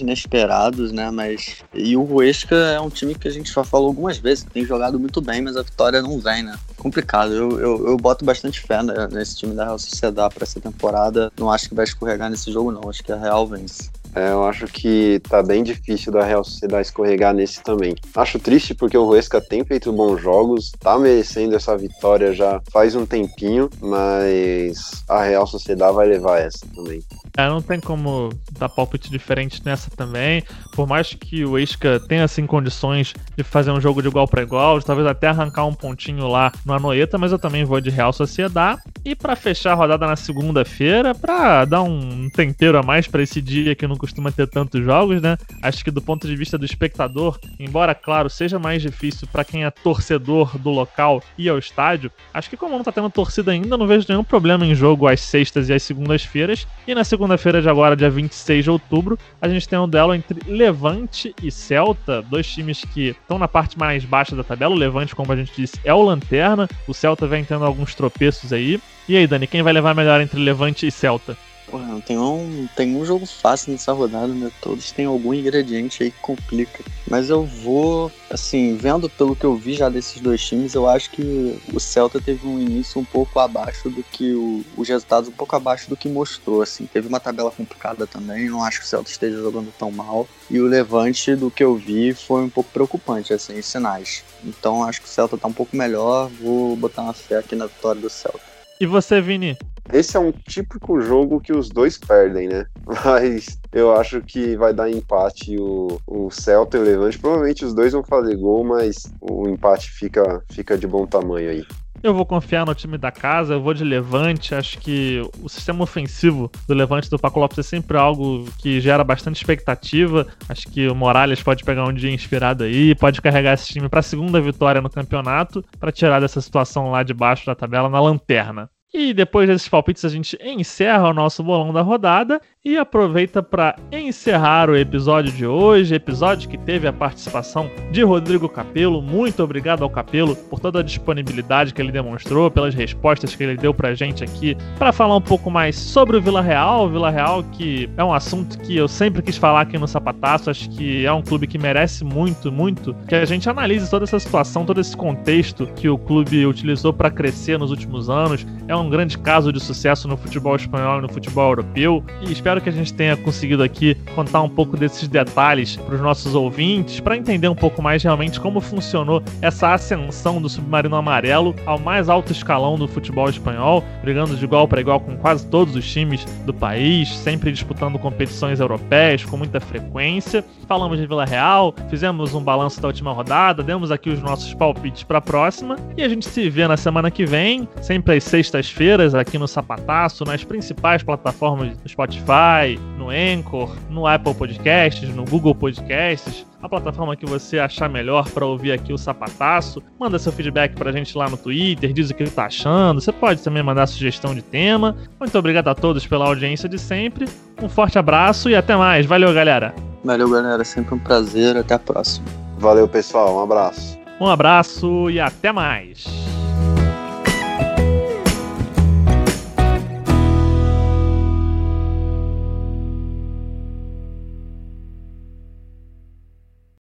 inesperados, né? Mas e o Huesca é um time que a gente já falou algumas vezes, tem jogado muito bem, mas a vitória não vem, né? Complicado. Eu, eu, eu boto bastante fé né, nesse time da Real Sociedad para essa temporada. Não acho que vai escorregar nesse jogo, não. Acho que a Real vence. É, eu acho que tá bem difícil da Real Sociedade escorregar nesse também. Acho triste porque o Huesca tem feito bons jogos, tá merecendo essa vitória já faz um tempinho, mas a Real Sociedade vai levar essa também. É, não tem como dar palpite diferente nessa também. Por mais que o Isca tenha assim condições de fazer um jogo de igual para igual, de talvez até arrancar um pontinho lá no Anoeta, mas eu também vou de Real Sociedade. E para fechar a rodada na segunda-feira, para dar um tempero a mais para esse dia que não costuma ter tantos jogos, né? Acho que do ponto de vista do espectador, embora claro seja mais difícil para quem é torcedor do local ir ao estádio, acho que como não tá tendo torcida ainda, não vejo nenhum problema em jogo às sextas e às segundas-feiras. E na segunda-feira de agora, dia 26 de outubro, a gente tem um duelo entre Levante e Celta, dois times que estão na parte mais baixa da tabela. O Levante, como a gente disse, é o lanterna. O Celta vem tendo alguns tropeços aí. E aí, Dani, quem vai levar melhor entre Levante e Celta? Porra, não tem um, tem um jogo fácil nessa rodada, né? Todos têm algum ingrediente aí que complica. Mas eu vou, assim, vendo pelo que eu vi já desses dois times, eu acho que o Celta teve um início um pouco abaixo do que o, os resultados um pouco abaixo do que mostrou, assim. Teve uma tabela complicada também, não acho que o Celta esteja jogando tão mal. E o Levante, do que eu vi, foi um pouco preocupante, assim, em sinais. Então acho que o Celta tá um pouco melhor, vou botar uma fé aqui na vitória do Celta. E você, Vini? Esse é um típico jogo que os dois perdem, né? Mas eu acho que vai dar empate o, o Celta e o Levante. Provavelmente os dois vão fazer gol, mas o empate fica, fica de bom tamanho aí. Eu vou confiar no time da casa, eu vou de Levante. Acho que o sistema ofensivo do Levante do Paco Lopes é sempre algo que gera bastante expectativa. Acho que o Morales pode pegar um dia inspirado aí, pode carregar esse time para a segunda vitória no campeonato, para tirar dessa situação lá de baixo da tabela na lanterna. E depois desses palpites a gente encerra o nosso bolão da rodada e aproveita para encerrar o episódio de hoje, episódio que teve a participação de Rodrigo Capelo. Muito obrigado ao Capelo por toda a disponibilidade que ele demonstrou, pelas respostas que ele deu pra gente aqui, para falar um pouco mais sobre o Vila Real. O Vila Real que é um assunto que eu sempre quis falar aqui no Sapataço, acho que é um clube que merece muito, muito que a gente analise toda essa situação, todo esse contexto que o clube utilizou para crescer nos últimos anos. É um grande caso de sucesso no futebol espanhol e no futebol europeu e espero que a gente tenha conseguido aqui contar um pouco desses detalhes para os nossos ouvintes, para entender um pouco mais realmente como funcionou essa ascensão do Submarino Amarelo ao mais alto escalão do futebol espanhol, brigando de igual para igual com quase todos os times do país, sempre disputando competições europeias com muita frequência. Falamos de Vila Real, fizemos um balanço da última rodada, demos aqui os nossos palpites para a próxima e a gente se vê na semana que vem, sempre às sextas-feiras aqui no Sapataço, nas principais plataformas do Spotify no Anchor, no Apple Podcasts, no Google Podcasts, a plataforma que você achar melhor para ouvir aqui o Sapataço. Manda seu feedback pra gente lá no Twitter, diz o que tá achando. Você pode também mandar sugestão de tema. Muito obrigado a todos pela audiência de sempre. Um forte abraço e até mais. Valeu, galera. Valeu, galera. Sempre um prazer. Até a próxima. Valeu, pessoal. Um abraço. Um abraço e até mais.